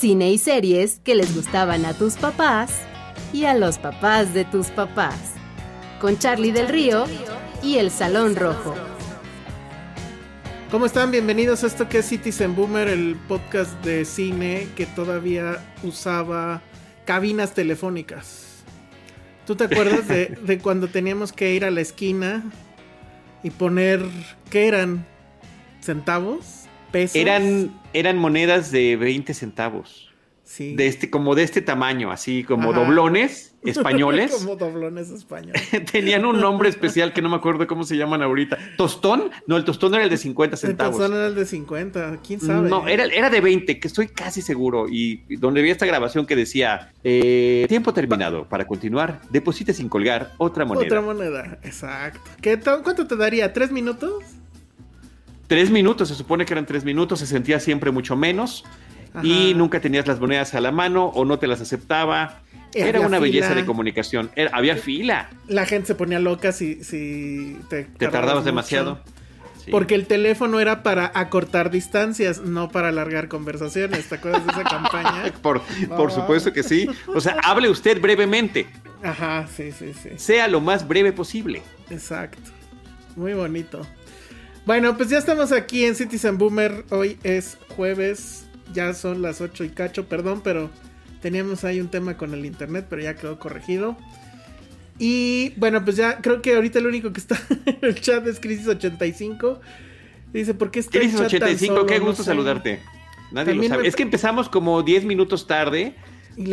Cine y series que les gustaban a tus papás y a los papás de tus papás. Con Charlie del Río y El Salón Rojo. ¿Cómo están? Bienvenidos a esto que es Citizen Boomer, el podcast de cine que todavía usaba cabinas telefónicas. ¿Tú te acuerdas de, de cuando teníamos que ir a la esquina y poner, ¿qué eran? ¿Centavos? ¿Pesos? Eran, eran monedas de 20 centavos. Sí. De este, como de este tamaño, así como Ajá. doblones españoles. Como doblones españoles. Tenían un nombre especial que no me acuerdo cómo se llaman ahorita. ¿Tostón? No, el tostón era el de 50 centavos. Entonces era el de 50, quién sabe. No, era, era de 20, que estoy casi seguro. Y donde vi esta grabación que decía: eh, Tiempo terminado. Para continuar, deposite sin colgar otra moneda. Otra moneda, exacto. ¿Qué ¿Cuánto te daría? ¿Tres minutos? Tres minutos, se supone que eran tres minutos, se sentía siempre mucho menos. Y nunca tenías las monedas a la mano o no te las aceptaba. Eh, Era había una belleza de comunicación. Era- había fila. La gente se ponía loca si, si te, Te tardabas demasiado. Sí. Porque el teléfono era para acortar distancias, no para alargar conversaciones. ¿Te acuerdas de esa campaña? Por, por supuesto que sí. O sea, hable usted brevemente. Ajá, sí, sí, sí. Sea lo más breve posible. Exacto. Muy bonito. Bueno, pues ya estamos aquí en Citizen Boomer. Hoy es jueves. Ya son las 8 y cacho, perdón, pero teníamos ahí un tema con el internet, pero ya quedó corregido. Y bueno, pues ya creo que ahorita el único que está en el chat es Crisis85. Dice, ¿por qué está el Crisis chat tan 85, solo? qué No gusto sé. saludarte. Nadie lo También sabe. me- Es que empezamos como 10 minutos tarde.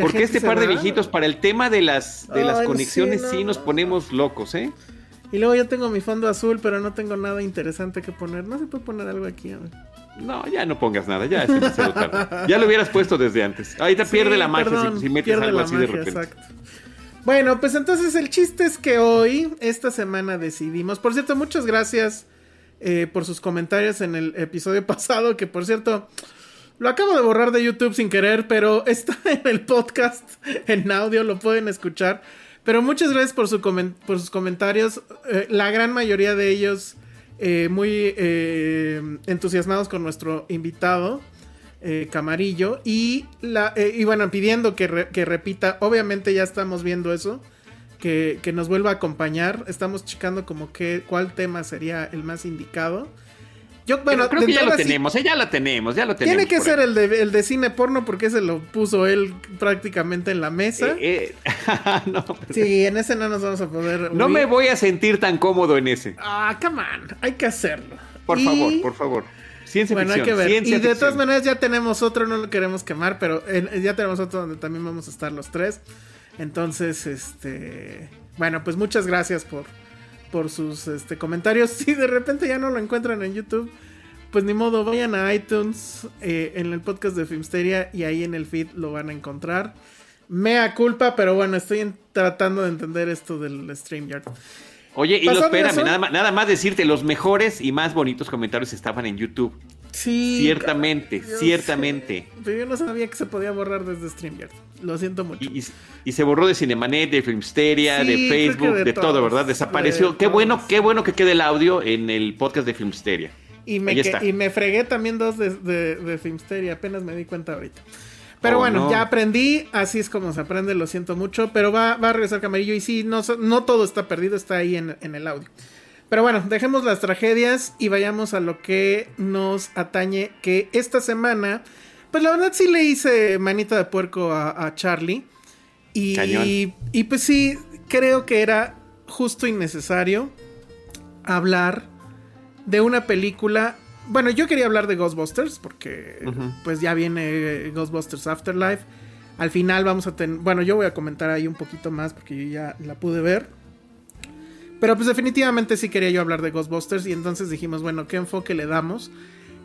Porque este par de viejitos, para el tema de las, de las Ay, conexiones, sí, no, sí nos no. ponemos locos, ¿eh? Y luego yo tengo mi fondo azul, pero no tengo nada interesante que poner. No se puede poner algo aquí. a ver. No, ya no pongas nada, ya es demasiado tarde. Ya lo hubieras puesto desde antes. Ahorita Sí, pierde la magia perdón, si, si metes algo así de repente. exacto. Bueno, pues entonces el chiste es que hoy, esta semana decidimos. Por cierto, muchas gracias eh, por sus comentarios en el episodio pasado, que por cierto, lo acabo de borrar de YouTube sin querer, pero está en el podcast, en audio, lo pueden escuchar. Pero muchas gracias por, su por sus comentarios. eh, la gran mayoría de ellos eh, muy eh, entusiasmados con nuestro invitado. eh, Camarillo y la eh, y bueno pidiendo que, re- que repita obviamente ya estamos viendo eso que, que nos vuelva a acompañar estamos checando como que cuál tema sería el más indicado yo bueno creo que ya lo tenemos, ¿eh? ya lo tenemos, ya lo tenemos. tiene que ser el de, el de cine porno porque ese lo puso él prácticamente en la mesa Eh, eh, no, pero- sí en ese no nos vamos a poder no huir. me voy a sentir tan cómodo en ese. ah come on hay que hacerlo Por Y- favor, por favor. Ciencia Bueno, hay ficción. que ver. ciencia Y de todas maneras ya tenemos otro, no lo queremos quemar, pero ya tenemos otro donde también vamos a estar los tres. Entonces, este... Bueno, pues muchas gracias por, por sus este, comentarios. Si de repente ya no lo encuentran en YouTube, pues ni modo, vayan a iTunes, eh, en el podcast de Filmsteria y ahí en el feed lo van a encontrar. Mea culpa, pero bueno, estoy en- tratando de entender esto del StreamYard. Oye, y lo, espérame, nada, más- nada más decirte, los mejores y más bonitos comentarios estaban en YouTube. Sí. Ciertamente, ciertamente. sé, pero yo no sabía que se podía borrar desde StreamYard. Lo siento mucho. Y, y- y se borró de Cinemanet, de Filmsteria, Sí, de Facebook, de todo, ¿verdad? Desapareció. de Qué bueno, qué bueno que quede el audio en el podcast de Filmsteria. Y me, que- y me fregué también dos de, de, de Filmsteria, apenas me di cuenta ahorita. Pero Oh, bueno, no. ya aprendí, así es como se aprende, lo siento mucho, pero va, va a regresar Camarillo y sí, no, no todo está perdido, está ahí en, en el audio. Pero bueno, dejemos las tragedias y vayamos a lo que nos atañe, que esta semana, pues la verdad sí le hice manita de puerco a, Charlie. Y, y pues sí, creo que era justo y necesario hablar de una película. Bueno, yo quería hablar de Ghostbusters porque pues ya viene Ghostbusters Afterlife. Al final vamos a tener, bueno, yo voy a comentar ahí un poquito más porque yo ya la pude ver. Pero pues definitivamente sí quería yo hablar de Ghostbusters y entonces dijimos, bueno, ¿qué enfoque le damos?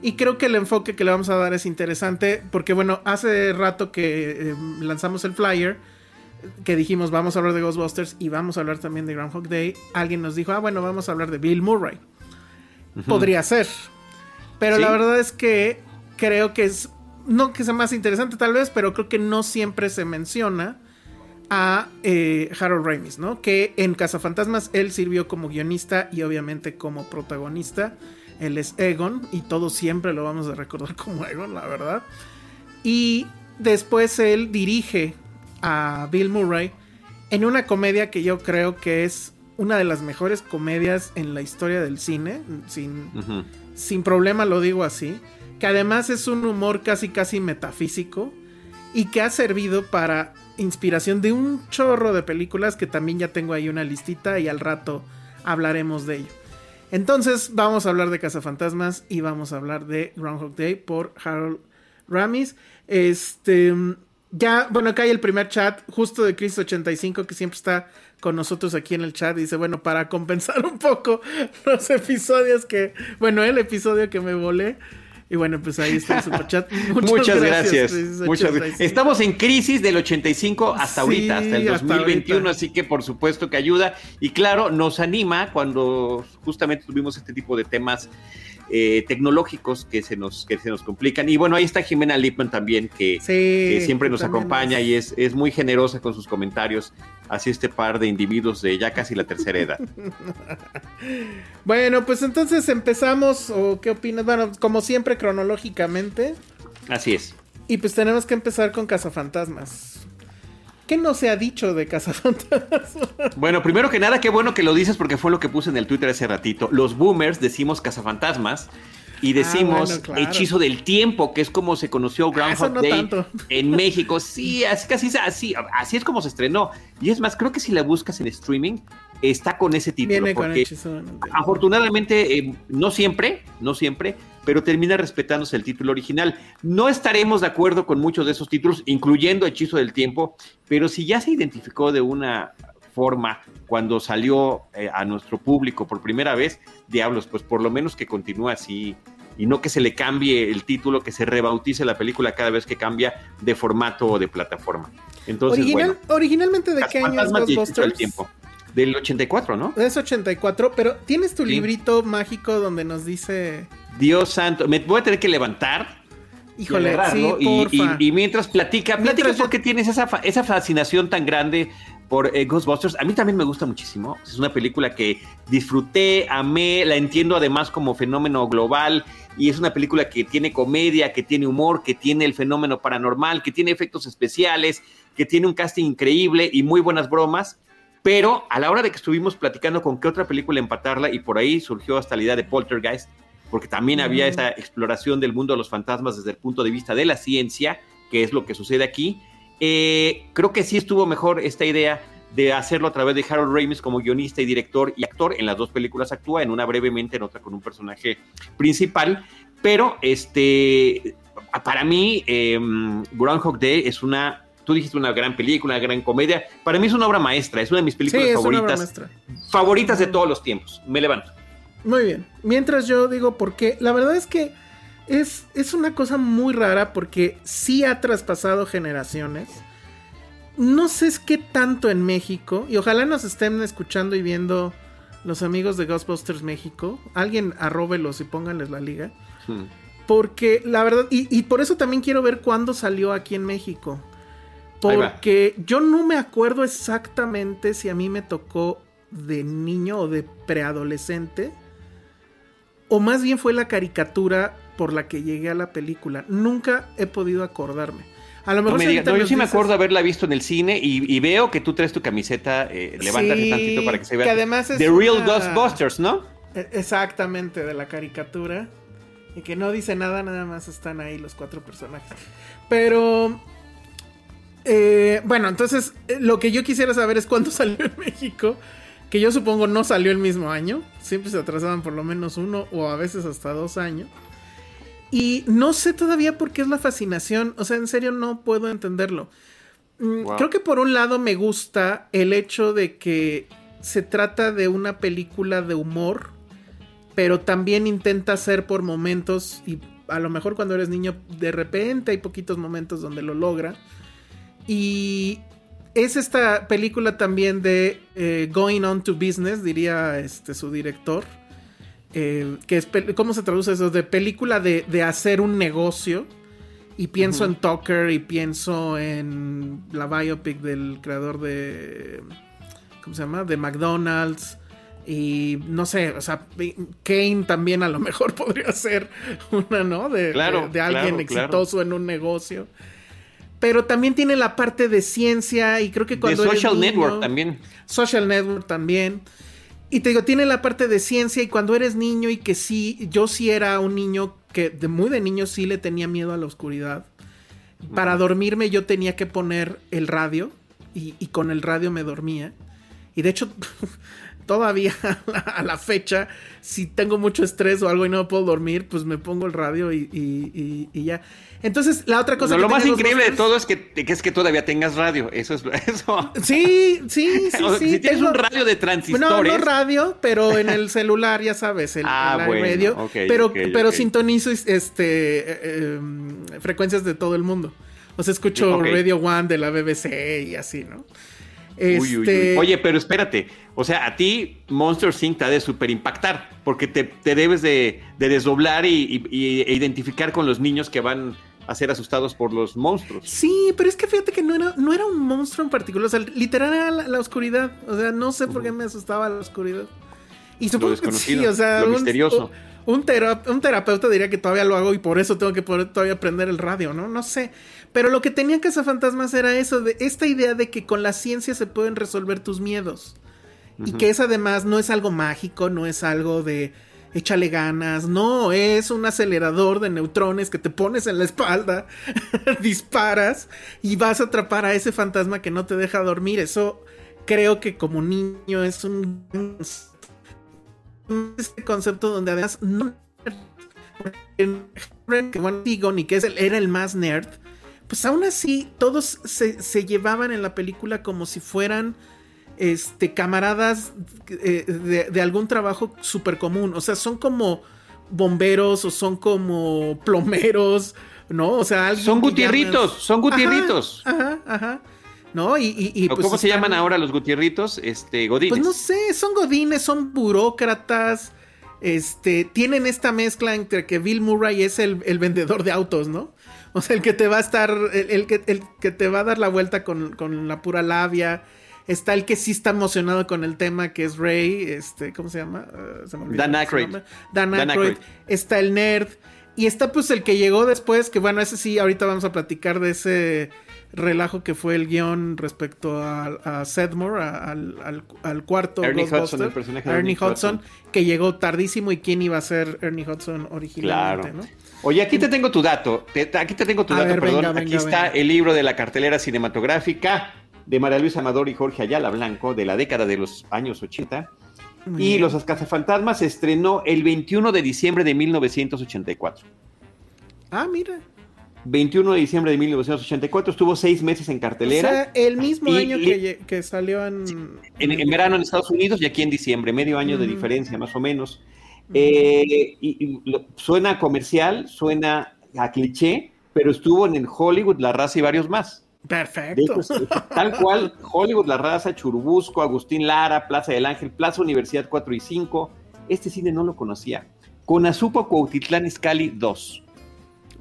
Y creo que el enfoque que le vamos a dar es interesante porque bueno, hace rato que eh, lanzamos el flyer, que dijimos vamos a hablar de Ghostbusters y vamos a hablar también de Groundhog Day, alguien nos dijo, ah bueno, vamos a hablar de Bill Murray. Podría ser. Pero la verdad es que creo que es, no que sea más interesante tal vez, pero creo que no siempre se menciona a eh, Harold Ramis, ¿no? Que en Cazafantasmas él sirvió como guionista y obviamente como protagonista. Él es Egon y todos siempre lo vamos a recordar como Egon, la verdad. Y después él dirige a Bill Murray en una comedia que yo creo que es una de las mejores comedias en la historia del cine, sin, sin problema lo digo así, que además es un humor casi casi metafísico y que ha servido para inspiración de un chorro de películas que también ya tengo ahí una listita y al rato hablaremos de ello. Entonces vamos a hablar de Cazafantasmas y vamos a hablar de Groundhog Day por Harold Ramis. Este, ya, bueno, acá hay el primer chat justo de Chris85 que siempre está con nosotros aquí en el chat. Dice, bueno, para compensar un poco los episodios que, bueno, el episodio que me volé. Y bueno, pues ahí está el superchat. Muchas, Muchas gracias. Muchas Estamos en crisis del 85 hasta ahorita, hasta el 2021, así que por supuesto que ayuda. Y claro, nos anima cuando justamente tuvimos este tipo de temas eh, tecnológicos que se, nos, que se nos complican. Y bueno, ahí está Jimena Lipman también, que, siempre nos acompaña y es, es muy generosa con sus comentarios hacia este par de individuos de ya casi la tercera edad. bueno, pues entonces empezamos, o qué opinas, bueno, como siempre cronológicamente. Así es. Y pues tenemos que empezar con Cazafantasmas. ¿Qué no se ha dicho de Cazafantasmas? Bueno, primero que nada, qué bueno que lo dices porque fue lo que puse en el Twitter hace ratito. Los boomers decimos Cazafantasmas y ah, decimos hechizo del tiempo, que es como se conoció Groundhog Day en México. Sí, así, casi así, así es como se estrenó. Y es más, creo que si la buscas en streaming, está con ese título. porque afortunadamente, eh, no siempre, no siempre, pero termina respetándose el título original. No estaremos de acuerdo con muchos de esos títulos, incluyendo Hechizo del Tiempo, pero si ya se identificó de una forma cuando salió eh, a nuestro público por primera vez, diablos, pues por lo menos que continúe así y no que se le cambie el título, que se rebautice la película cada vez que cambia de formato o de plataforma. Entonces, originalmente de qué año es Ghostbusters? tiempo. Del 84, ¿no? Es 84, pero tienes tu librito mágico donde nos dice Dios santo, me voy a tener que levantar Híjole, y, mientras platica, platica porque tienes esa, esa fascinación tan grande por eh, Ghostbusters. A mí también me gusta muchísimo. Es una película que disfruté, amé, la entiendo además como fenómeno global. Y es una película que tiene comedia, que tiene humor, que tiene el fenómeno paranormal, que tiene efectos especiales, que tiene un casting increíble y muy buenas bromas. Pero a la hora de que estuvimos platicando con qué otra película empatarla, y por ahí surgió hasta la idea de Poltergeist, porque también había esa exploración del mundo de los fantasmas desde el punto de vista de la ciencia, que es lo que sucede aquí. Eh, creo que sí estuvo mejor esta idea de hacerlo a través de Harold Ramis como guionista y director y actor. En las dos películas actúa, en una brevemente, en otra con un personaje principal. Pero este, para mí, eh, Groundhog Day es una, tú dijiste una gran película, una gran comedia. Para mí es una obra maestra, es una de mis películas favoritas, favoritas de todos los tiempos. Me levanto. Muy bien. Mientras yo digo por qué, la verdad es que es, es una cosa muy rara porque sí ha traspasado generaciones. No sé es qué tanto en México, y ojalá nos estén escuchando y viendo los amigos de Ghostbusters México. Alguien arróbelos y pónganles la liga. Hmm. Porque la verdad, y, y, por eso también quiero ver cuándo salió aquí en México. Porque yo no me acuerdo exactamente si a mí me tocó de niño o de preadolescente o más bien fue la caricatura por la que llegué a la película. Nunca he podido acordarme. A lo mejor no, yo sí me acuerdo haberla visto en el cine y, veo que tú traes tu camiseta, eh, levántate tantito para que se vea. Que además es The Real Ghostbusters, ¿no? E- Exactamente, de la caricatura. Y que no dice nada, nada más están ahí los cuatro personajes. Pero. Eh, bueno, entonces, eh, lo que yo quisiera saber es cuándo salió en México. Que yo supongo no salió el mismo año. Siempre se atrasaban por lo menos uno o a veces hasta dos años. Y no sé todavía por qué es la fascinación. O sea, en serio no puedo entenderlo. Mm, Wow. Creo que por un lado me gusta el hecho de que se trata de una película de humor, pero también intenta ser por momentos, y a lo mejor cuando eres niño, de repente hay poquitos momentos donde lo logra. Y es esta película también de eh, Going On to Business, diría este, su director. eh, que es, ¿Cómo se traduce eso? De película de, de hacer un negocio. Y pienso en Tucker y pienso en la biopic del creador de. ¿Cómo se llama? De McDonald's. Y no sé, o sea, Kane también a lo mejor podría ser una, ¿no? De, Claro, de, de alguien claro, claro. exitoso en un negocio. Pero también tiene la parte de ciencia y creo que De cuando eres Social niño- Network también. Social Network también. Y te digo, tiene la parte de ciencia y cuando eres niño y que sí, yo sí era un niño que de muy de niño sí le tenía miedo a la oscuridad. Para dormirme yo tenía que poner el radio y, y con el radio me dormía. Y de hecho, todavía a la, a la fecha, si tengo mucho estrés o algo y no puedo dormir, pues me pongo el radio y, y- y- y ya. Entonces, la otra cosa... No, que lo más increíble de todo es que, que es que todavía tengas radio. Eso es eso. Sí, sí, sí, O sí. si tienes tengo- un radio de No, transistores. no radio, pero en el celular, ya sabes, el, Ah, el bueno, radio. pero pero sintonizo este eh, eh, frecuencias de todo el mundo. O sea, escucho. Radio One de la BBC y así, ¿no? Uy, uy, uy. Este, Oye, pero espérate. O sea, a ti Monster Inc. te ha de super impactar. Porque te, te debes de, de desdoblar y, y- y- e identificar con los niños que van a ser asustados por los monstruos. Sí, pero es que fíjate que no era, no era un monstruo en particular. O sea, literal era la, la oscuridad. O sea, no sé por qué me asustaba la oscuridad. Y supongo que sí, o sea, lo un, misterioso. Un, un un terapeuta diría que todavía lo hago y por eso tengo que poder todavía aprender el radio, ¿no? No sé. Pero lo que tenían Cazafantasmas era eso, de esta idea de que con la ciencia se pueden resolver tus miedos. Y que es además no es algo mágico, no es algo de échale ganas, no, es un acelerador de neutrones que te pones en la espalda, disparas y vas a atrapar a ese fantasma que no te deja dormir. Eso creo que como niño es un este concepto donde además no que bueno, Egon y que es el- era el más nerd, pues aún así todos se, se llevaban en la película como si fueran este camaradas eh, de, de algún trabajo súper común. O sea, son como bomberos o son como plomeros, ¿no? O sea, alguien Son gutierritos, llamas- son gutierritos. Ajá, ajá, ajá. ¿No? Y, y- y, ¿O pues ¿Cómo se llaman ahora los gutierritos? Este, godines. pues no sé, son godines, son burócratas. Este, tienen esta mezcla entre que Bill Murray es el, el vendedor de autos, ¿no? O sea, el que te va a estar, el, el que, el que te va a dar la vuelta con, con la pura labia. Está el que sí está emocionado con el tema, que es Ray, este, ¿cómo se llama? Eh, se me olvidó Dan Aykroyd. Dan. Aykroyd. Está el nerd. Y está pues el que llegó después, que bueno, ese sí, ahorita vamos a platicar de ese relajo que fue el guion respecto a, a Sedmore, a- al, al- al cuarto Ernie Ghostbuster, Hudson, el personaje de Ernie Ernie Hudson, Hudson. que llegó tardísimo y quién iba a ser Ernie Hudson originalmente, Claro. ¿no? Oye, aquí te tengo tu dato. Te- aquí te tengo tu A dato, ver, perdón. venga, aquí venga, está el libro de la cartelera cinematográfica de María Luisa Amador y Jorge Ayala Blanco de la década de los años 80. Muy Y bien. Los Cazafantasmas se estrenó el 21 de diciembre de 1984. Ah, mira. 21 de diciembre de 1984, estuvo seis meses en O cartelera. sea, el mismo año que, salió en... en, en verano en Estados Unidos y aquí en diciembre, medio año de diferencia más o menos. Eh, y, y lo- suena comercial, suena a cliché, pero estuvo en el Hollywood, La Raza y varios más. Perfecto. hecho, es- tal cual, Hollywood, La Raza, Churubusco, Agustín Lara, Plaza del Ángel, Plaza Universidad 4 y 5. Este cine no lo conocía. Con Azupo Cuautitlán Izcalli 2.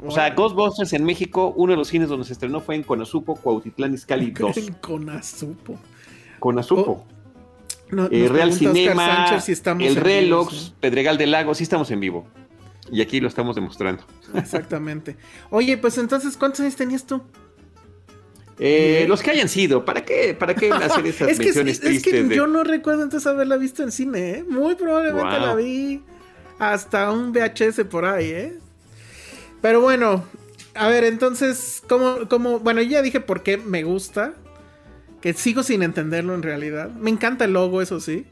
O sea, Ghostbusters en México, uno de los cines donde se estrenó fue en Conazupo, Cuautitlán Izcalli 2. Con Azupo. Conazupo. No, Eh, Real Cinema, Sánchez si estamos El en vivo, Relox, sí. Pedregal del Lago, sí estamos en vivo. Y aquí lo estamos demostrando. Exactamente. Oye, pues entonces, ¿cuántos años tenías tú? Eh, los que hayan sido, ¿para qué, para qué hacer esas es menciones que, tristes? Es que yo no recuerdo entonces haberla visto en cine, ¿eh? Muy probablemente la vi hasta un VHS por ahí, ¿eh? Pero bueno, a ver, entonces, ¿cómo, cómo? Bueno, ya dije por qué me gusta. Que sigo sin entenderlo en realidad. Me encanta el logo, eso sí.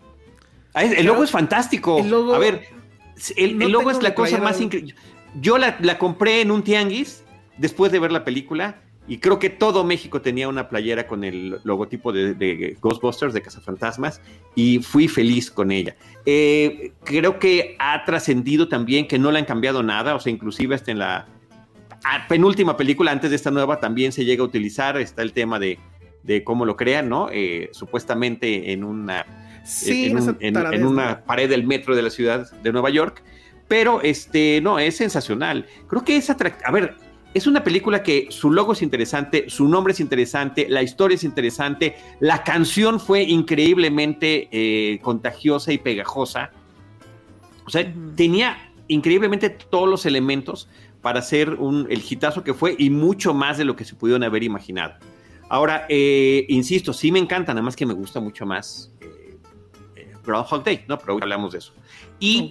Ah, el logo es fantástico. a ver, el, logo es la cosa más increíble. Yo la, la, compré en un tianguis después de ver la película y creo que todo México tenía una playera con el logotipo de, Ghostbusters, de Cazafantasmas, y fui feliz con ella. Eh, creo que ha trascendido también que no le han cambiado nada, o sea, inclusive hasta en la penúltima película, antes de esta nueva, también se llega a utilizar, está el tema de, cómo lo crean, ¿no? Eh, supuestamente en una, en, una pared del metro de la ciudad de Nueva York, pero este, no, es sensacional. Creo que es atractivo. A ver, es una película que su logo es interesante, su nombre es interesante, la historia es interesante, la canción fue increíblemente eh, contagiosa y pegajosa. O sea, tenía increíblemente todos los elementos para ser un, el hitazo que fue y mucho más de lo que se pudieron haber imaginado. Ahora, eh, insisto, sí me encanta, nada más que me gusta mucho más eh, eh Groundhog Day, ¿no? Pero hoy hablamos de eso. Y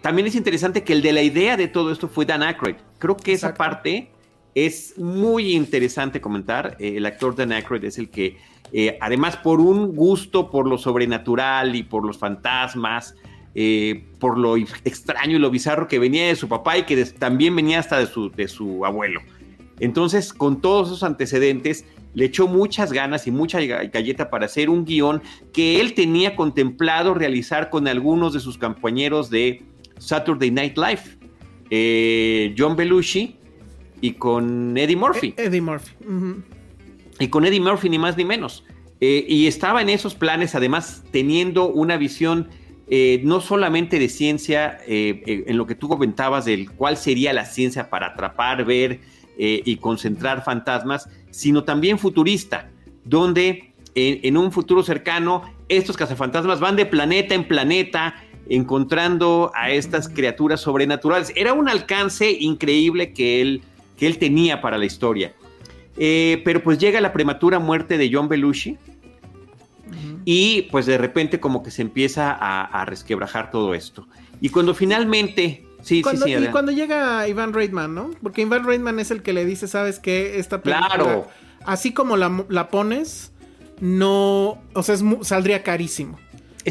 también es interesante que el de la idea de todo esto fue Dan Aykroyd. Creo que esa parte es muy interesante comentar. Eh, el actor Dan Aykroyd es el que, eh, además por un gusto por lo sobrenatural y por los fantasmas, por lo extraño y lo bizarro que venía de su papá y que también venía hasta de su, de su abuelo. Entonces, con todos esos antecedentes, le echó muchas ganas y mucha galleta para hacer un guion que él tenía contemplado realizar con algunos de sus compañeros de Saturday Night Live, eh, John Belushi y con Eddie Murphy. E-, Eddie Murphy. Y con Eddie Murphy ni más ni menos. Eh, y estaba en esos planes, además, teniendo una visión eh, no solamente de ciencia, en lo que tú comentabas del cuál sería la ciencia para atrapar, ver y concentrar fantasmas, sino también futurista, donde en, un futuro cercano estos cazafantasmas van de planeta en planeta encontrando a estas criaturas sobrenaturales. Era un alcance increíble que él, que él tenía para la historia. Eh, pero pues llega la prematura muerte de John Belushi y pues de repente como que se empieza a, resquebrajar todo esto. Y cuando finalmente Sí, sí, sí. Y cuando llega Iván Reitman, ¿no? Porque Iván Reitman es el que le dice, ¿sabes qué? Esta película, claro. así como la, pones, no, o sea, saldría carísimo.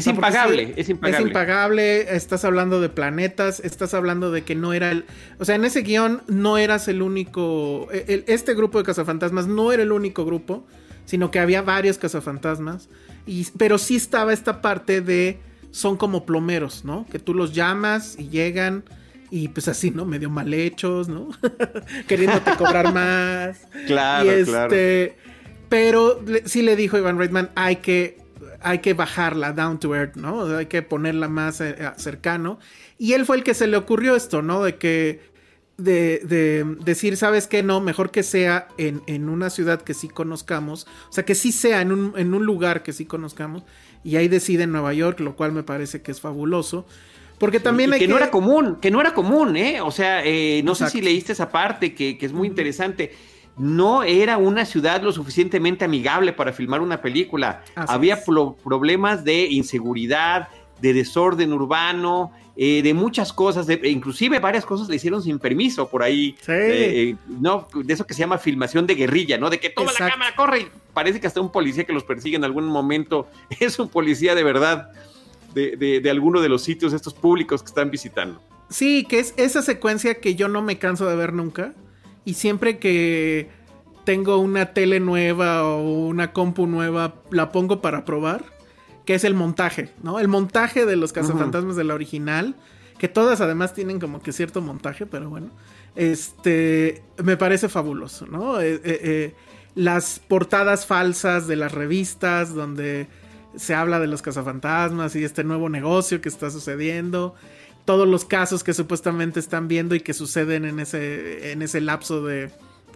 Es impagable, es impagable. Es impagable, estás hablando de planetas, estás hablando de que no era el... O sea, en ese guion no eras el único... E, este grupo de cazafantasmas no era el único grupo, sino que había varios cazafantasmas. Y, pero sí estaba esta parte de... Son como plomeros, ¿no? Que tú los llamas y llegan y pues así, ¿no? Medio mal hechos, ¿no? Queriéndote cobrar más. Claro, y este, Pero sí le dijo Ivan Reitman, hay que, hay que bajarla down to earth, ¿no? Hay que ponerla más eh, eh, cercano. Y él fue el que se le ocurrió esto, ¿no? De que, de, de decir, ¿sabes qué? No, mejor que sea en, en, una ciudad que sí conozcamos, o sea, que sí sea en un, en un lugar que sí conozcamos. Y ahí decide en Nueva York, lo cual me parece que es fabuloso. Porque también hay que, no era común, que no era común, ¿eh? O sea, eh, no sé si leíste esa parte que, es muy interesante. No era una ciudad lo suficientemente amigable para filmar una película. Había problemas de inseguridad, de desorden urbano, eh, de muchas cosas, de, inclusive varias cosas le hicieron sin permiso por ahí. Sí. Eh, no, de eso que se llama filmación de guerrilla, ¿no? De que toma la cámara, corre y parece que hasta un policía que los persigue en algún momento es un policía de verdad de, de, alguno de los sitios estos públicos que están visitando. Sí, que es esa secuencia que yo no me canso de ver nunca. Y siempre que tengo una tele nueva o una compu nueva, la pongo para probar. Que es el montaje, ¿no? El montaje de los cazafantasmas de la original. Que todas además tienen como que cierto montaje, pero bueno. Este. Me parece fabuloso, ¿no? Eh, eh, eh, las portadas falsas de las revistas donde se habla de los cazafantasmas y este nuevo negocio que está sucediendo. Todos los casos que supuestamente están viendo y que suceden en ese, en ese lapso de,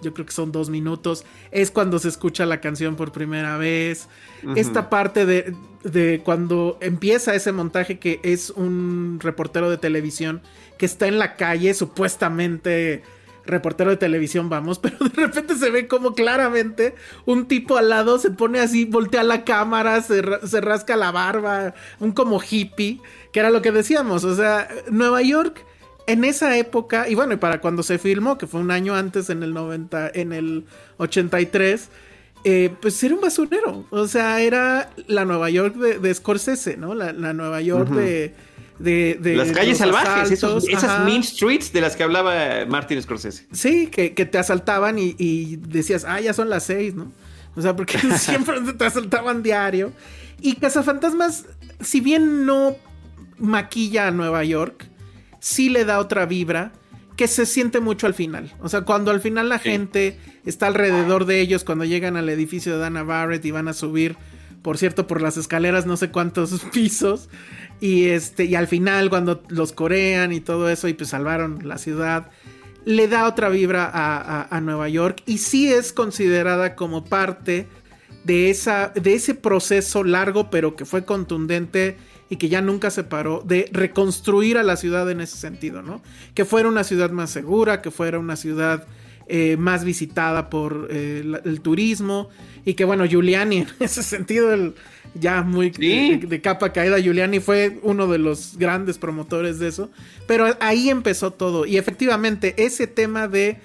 yo creo que son dos minutos, es cuando se escucha la canción por primera vez. Esta parte de, de, cuando empieza ese montaje que es un reportero de televisión que está en la calle supuestamente reportero de televisión vamos, pero de repente se ve como claramente un tipo al lado se pone así, voltea la cámara, se, se rasca la barba, un como hippie, que era lo que decíamos, o sea, Nueva York en esa época, y bueno, y para cuando se filmó, que fue un año antes, en el 90, en el 83, eh, pues era un basurero. O sea, era la Nueva York de, de Scorsese, ¿no? La, la Nueva York de, de, de, Las calles salvajes, esos- esas mean streets de las que hablaba Martin Scorsese. Sí, que, que te asaltaban y, y decías, ah, ya son las seis, ¿no? O sea, porque siempre te asaltaban diario. Y Cazafantasmas, si bien no maquilla a Nueva York, sí le da otra vibra que se siente mucho al final. O sea, cuando al final la Sí. gente está alrededor de ellos, cuando llegan al edificio de Dana Barrett y van a subir, por cierto, por las escaleras no sé cuántos pisos. Y este, y al final, cuando los corean y todo eso, y pues salvaron la ciudad, le da otra vibra a, a- Nueva York. Y sí es considerada como parte de, esa, de ese proceso largo, pero que fue contundente y que ya nunca se paró, de reconstruir a la ciudad en ese sentido, ¿no? Que fuera una ciudad más segura, que fuera una ciudad eh, más visitada por eh, el turismo. Y que bueno, Giuliani en ese sentido, el, ya muy Sí. de, de capa caída, Giuliani fue uno de los grandes promotores de eso, pero ahí empezó todo. Y efectivamente ese tema de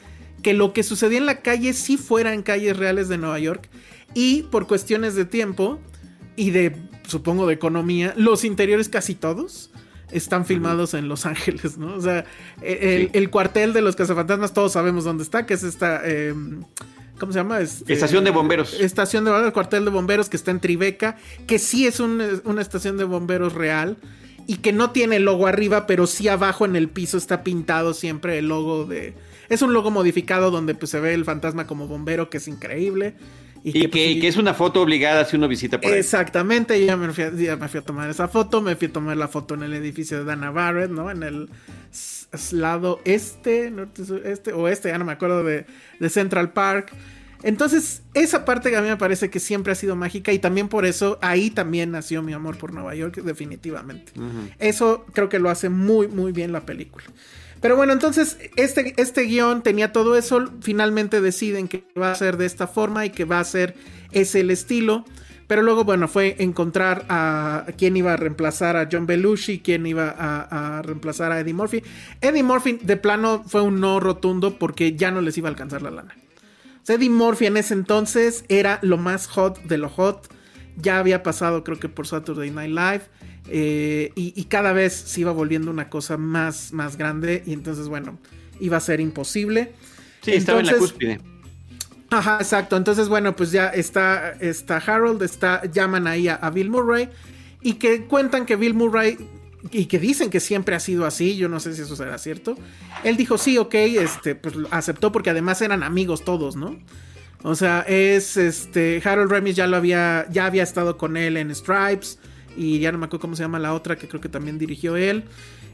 que lo que sucedía en la calle sí fuera en calles reales de Nueva York y por cuestiones de tiempo y de, supongo, de economía, los interiores casi todos están filmados en Los Ángeles, ¿no? O sea, el, Sí. el cuartel de los cazafantasmas todos sabemos dónde está, que es esta... eh, ¿Cómo se llama? Este- Estación de bomberos. Estación de bomberos, cuartel de bomberos que está en Tribeca, que sí es un- una estación de bomberos real y que no tiene el logo arriba, pero sí abajo en el piso está pintado siempre el logo de... Es un logo modificado donde pues se ve el fantasma como bombero, que es increíble. Y, pues, que, es una foto obligada si uno visita por ahí. Exactamente, ya me, fui a, ya me fui a tomar esa foto, me fui a tomar la foto en el edificio de Dana Barrett, ¿no? En el lado este, norte, este, oeste, ya no me acuerdo de, de Central Park. Entonces, esa parte que a mí me parece que siempre ha sido mágica y también por eso ahí también nació mi amor por Nueva York, definitivamente. Eso creo que lo hace muy, muy bien la película. Pero bueno, entonces este, este guion tenía todo eso. Finalmente deciden que va a ser de esta forma y que va a ser ese el estilo. Pero luego, bueno, fue encontrar a quién iba a reemplazar a John Belushi, quién iba a, reemplazar a Eddie Murphy. Eddie Murphy de plano fue un no rotundo porque ya no les iba a alcanzar la lana. Eddie Murphy en ese entonces era lo más hot de lo hot. Ya había pasado, creo que por Saturday Night Live. Eh, y, y cada vez se iba volviendo una cosa más, más grande. Y entonces, bueno, iba a ser imposible. Sí, estaba en la Entonces, cúspide. Ajá, exacto. Entonces, bueno, pues ya está, está Harold, está, llaman ahí a, a Bill Murray y que cuentan que Bill Murray y que dicen que siempre ha sido así, yo no sé si eso será cierto. Él dijo, sí, ok, este, pues aceptó porque además eran amigos todos, ¿no? O sea, es este, Harold Ramis ya lo había, ya había estado con él en Stripes y ya no me acuerdo cómo se llama la otra que creo que también dirigió él.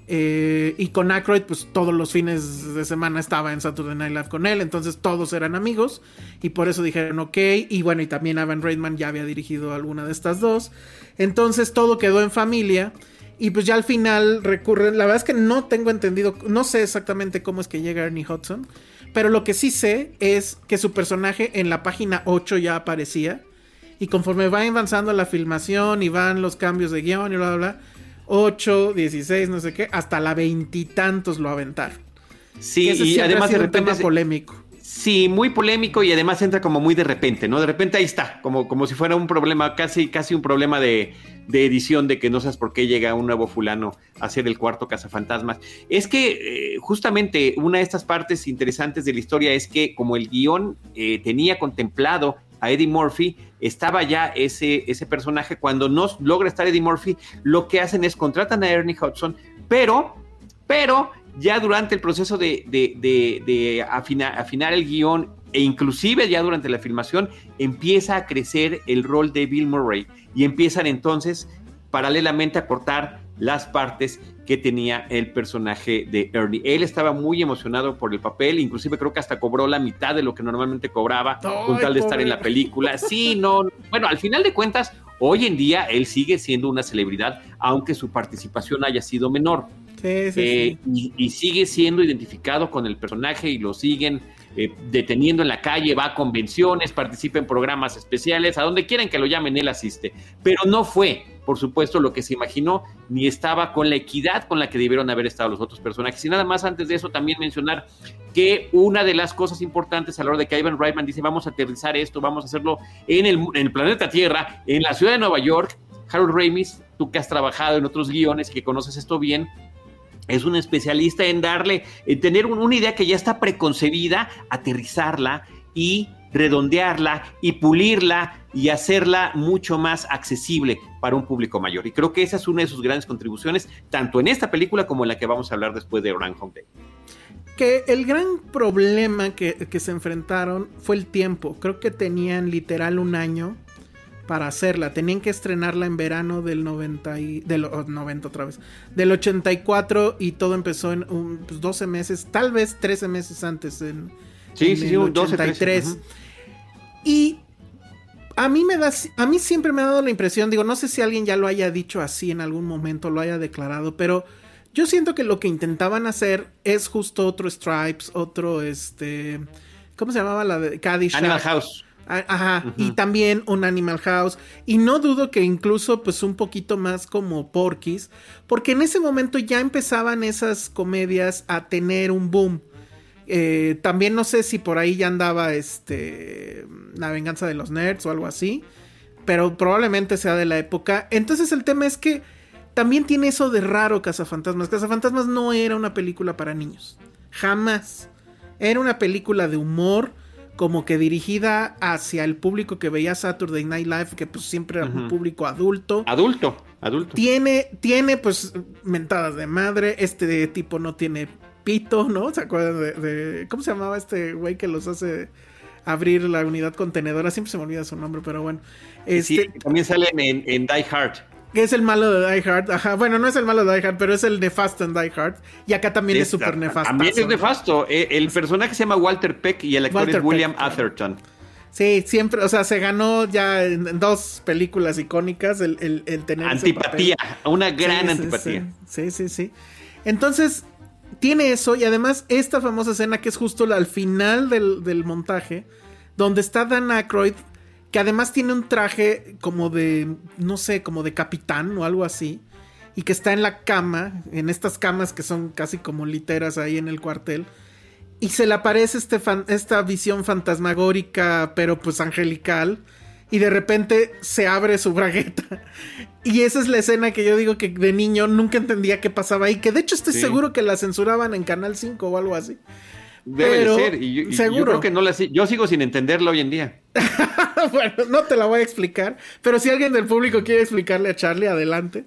Eh, y con Aykroyd, pues todos los fines de semana estaba en Saturday Night Live con él, entonces todos eran amigos y por eso dijeron ok. Y bueno, y también Evan Reitman ya había dirigido alguna de estas dos, entonces todo quedó en familia. Y pues ya al final recurren, la verdad es que no tengo entendido, no sé exactamente cómo es que llega Ernie Hudson, pero lo que sí sé es que su personaje en la página 8 ya aparecía. Y conforme va avanzando la filmación y van los cambios de guion y bla, bla, bla, 8, 16, no sé qué, hasta la veintitantos lo aventaron. Sí, ese y ha además de sido un repente. tema se- polémico. Sí, muy polémico y además entra como muy de repente, ¿no? De repente ahí está, como, como si fuera un problema, casi, casi un problema de, de edición, de que no sabes por qué llega un nuevo fulano a ser el cuarto cazafantasmas. Es que eh, justamente una de estas partes interesantes de la historia es que como el guion eh, tenía contemplado a Eddie Murphy, estaba ya ese, ese personaje, cuando no logra estar Eddie Murphy, lo que hacen es contratan a Ernie Hudson, pero, pero ya durante el proceso de, de, de, de afina- afinar el guion e inclusive ya durante la filmación empieza a crecer el rol de Bill Murray. Y empiezan entonces paralelamente a cortar las partes que tenía el personaje de Ernie. Él estaba muy emocionado por el papel, inclusive creo que hasta cobró la mitad de lo que normalmente cobraba con tal de estar en la película. Sí, no, bueno, al final de cuentas, hoy en día él sigue siendo una celebridad, aunque su participación haya sido menor. Sí. Sí, sí, eh, y, y, sigue siendo identificado con el personaje y lo siguen eh, deteniendo en la calle, va a convenciones, participa en programas especiales, a donde quieran que lo llamen, él asiste. Pero no fue, por supuesto, lo que se imaginó, ni estaba con la equidad con la que debieron haber estado los otros personajes. Y nada más antes de eso, también mencionar que una de las cosas importantes a la hora de que Ivan Reitman dice, vamos a aterrizar esto, vamos a hacerlo en el, planeta Tierra, en la ciudad de Nueva York, Harold Ramis, tú que has trabajado en otros guiones que conoces esto bien, es un especialista en darle, en tener una idea que ya está preconcebida, aterrizarla y redondearla y pulirla y hacerla mucho más accesible para un público mayor. Y creo que esa es una de sus grandes contribuciones, tanto en esta película como en la que vamos a hablar después de Home Day. Que el gran problema que, que se enfrentaron fue el tiempo. Creo que tenían literal un año para hacerla. Tenían que estrenarla en verano del 90 y, del 90 otra vez, del 84 y todo empezó en un, 12 pues, meses, tal vez 13 meses antes en, sí, sí, 83. Y a mí me da a mí siempre me ha dado la impresión, digo, no sé si alguien ya lo haya dicho así en algún momento, lo haya declarado, pero yo siento que lo que intentaban hacer es justo otro Stripes, otro este ¿cómo se llamaba la de Caddyshack? Animal House. Ah, ajá, y también un Animal House. Y no dudo que incluso pues un poquito más como Porky's, porque en ese momento ya empezaban esas comedias a tener un boom. Eh, también no sé si por ahí ya andaba este La venganza de los nerds o algo así, pero probablemente sea de la época. Entonces el tema es que también tiene eso de raro Cazafantasmas. Cazafantasmas no era una película para niños, jamás. Era una película de humor como que dirigida hacia el público que veía Saturday Night Live, que pues siempre era un público adulto. Adulto, adulto. Tiene, tiene pues mentadas de madre, este tipo no tiene pito, ¿no? ¿Se acuerdan de, ¿cómo se llamaba este güey que los hace abrir la unidad contenedora? Siempre se me olvida su nombre, pero bueno. sí, este también salen en, en Die Hard es el malo de Die Hard. Ajá. Bueno, no es el malo de Die Hard, pero es el nefasto en Die Hard. Y acá también es súper nefasto. También es nefasto. Eh, el personaje se llama Walter Peck y el actor es William Atherton. Sí, siempre, o sea, se ganó ya en dos películas icónicas el, tener. Antipatía, una gran antipatía. Sí, sí, sí, Entonces, tiene eso y además esta famosa escena que es justo al final del, del montaje, donde está Dan Aykroyd que además tiene un traje como de, no sé, como de capitán o algo así, y que está en la cama, en estas camas que son casi como literas ahí en el cuartel, y se le aparece este esta visión fantasmagórica, pero pues angelical, y de repente se abre su bragueta. Y esa es la escena que yo digo que de niño nunca entendía qué pasaba ahí, que de hecho estoy seguro que la censuraban en Canal 5 o algo así. Debe de ser. Y yo, seguro. creo que no la Yo sigo sin entenderlo hoy en día. bueno, no te la voy a explicar. Pero si alguien del público quiere explicarle a Charlie, adelante.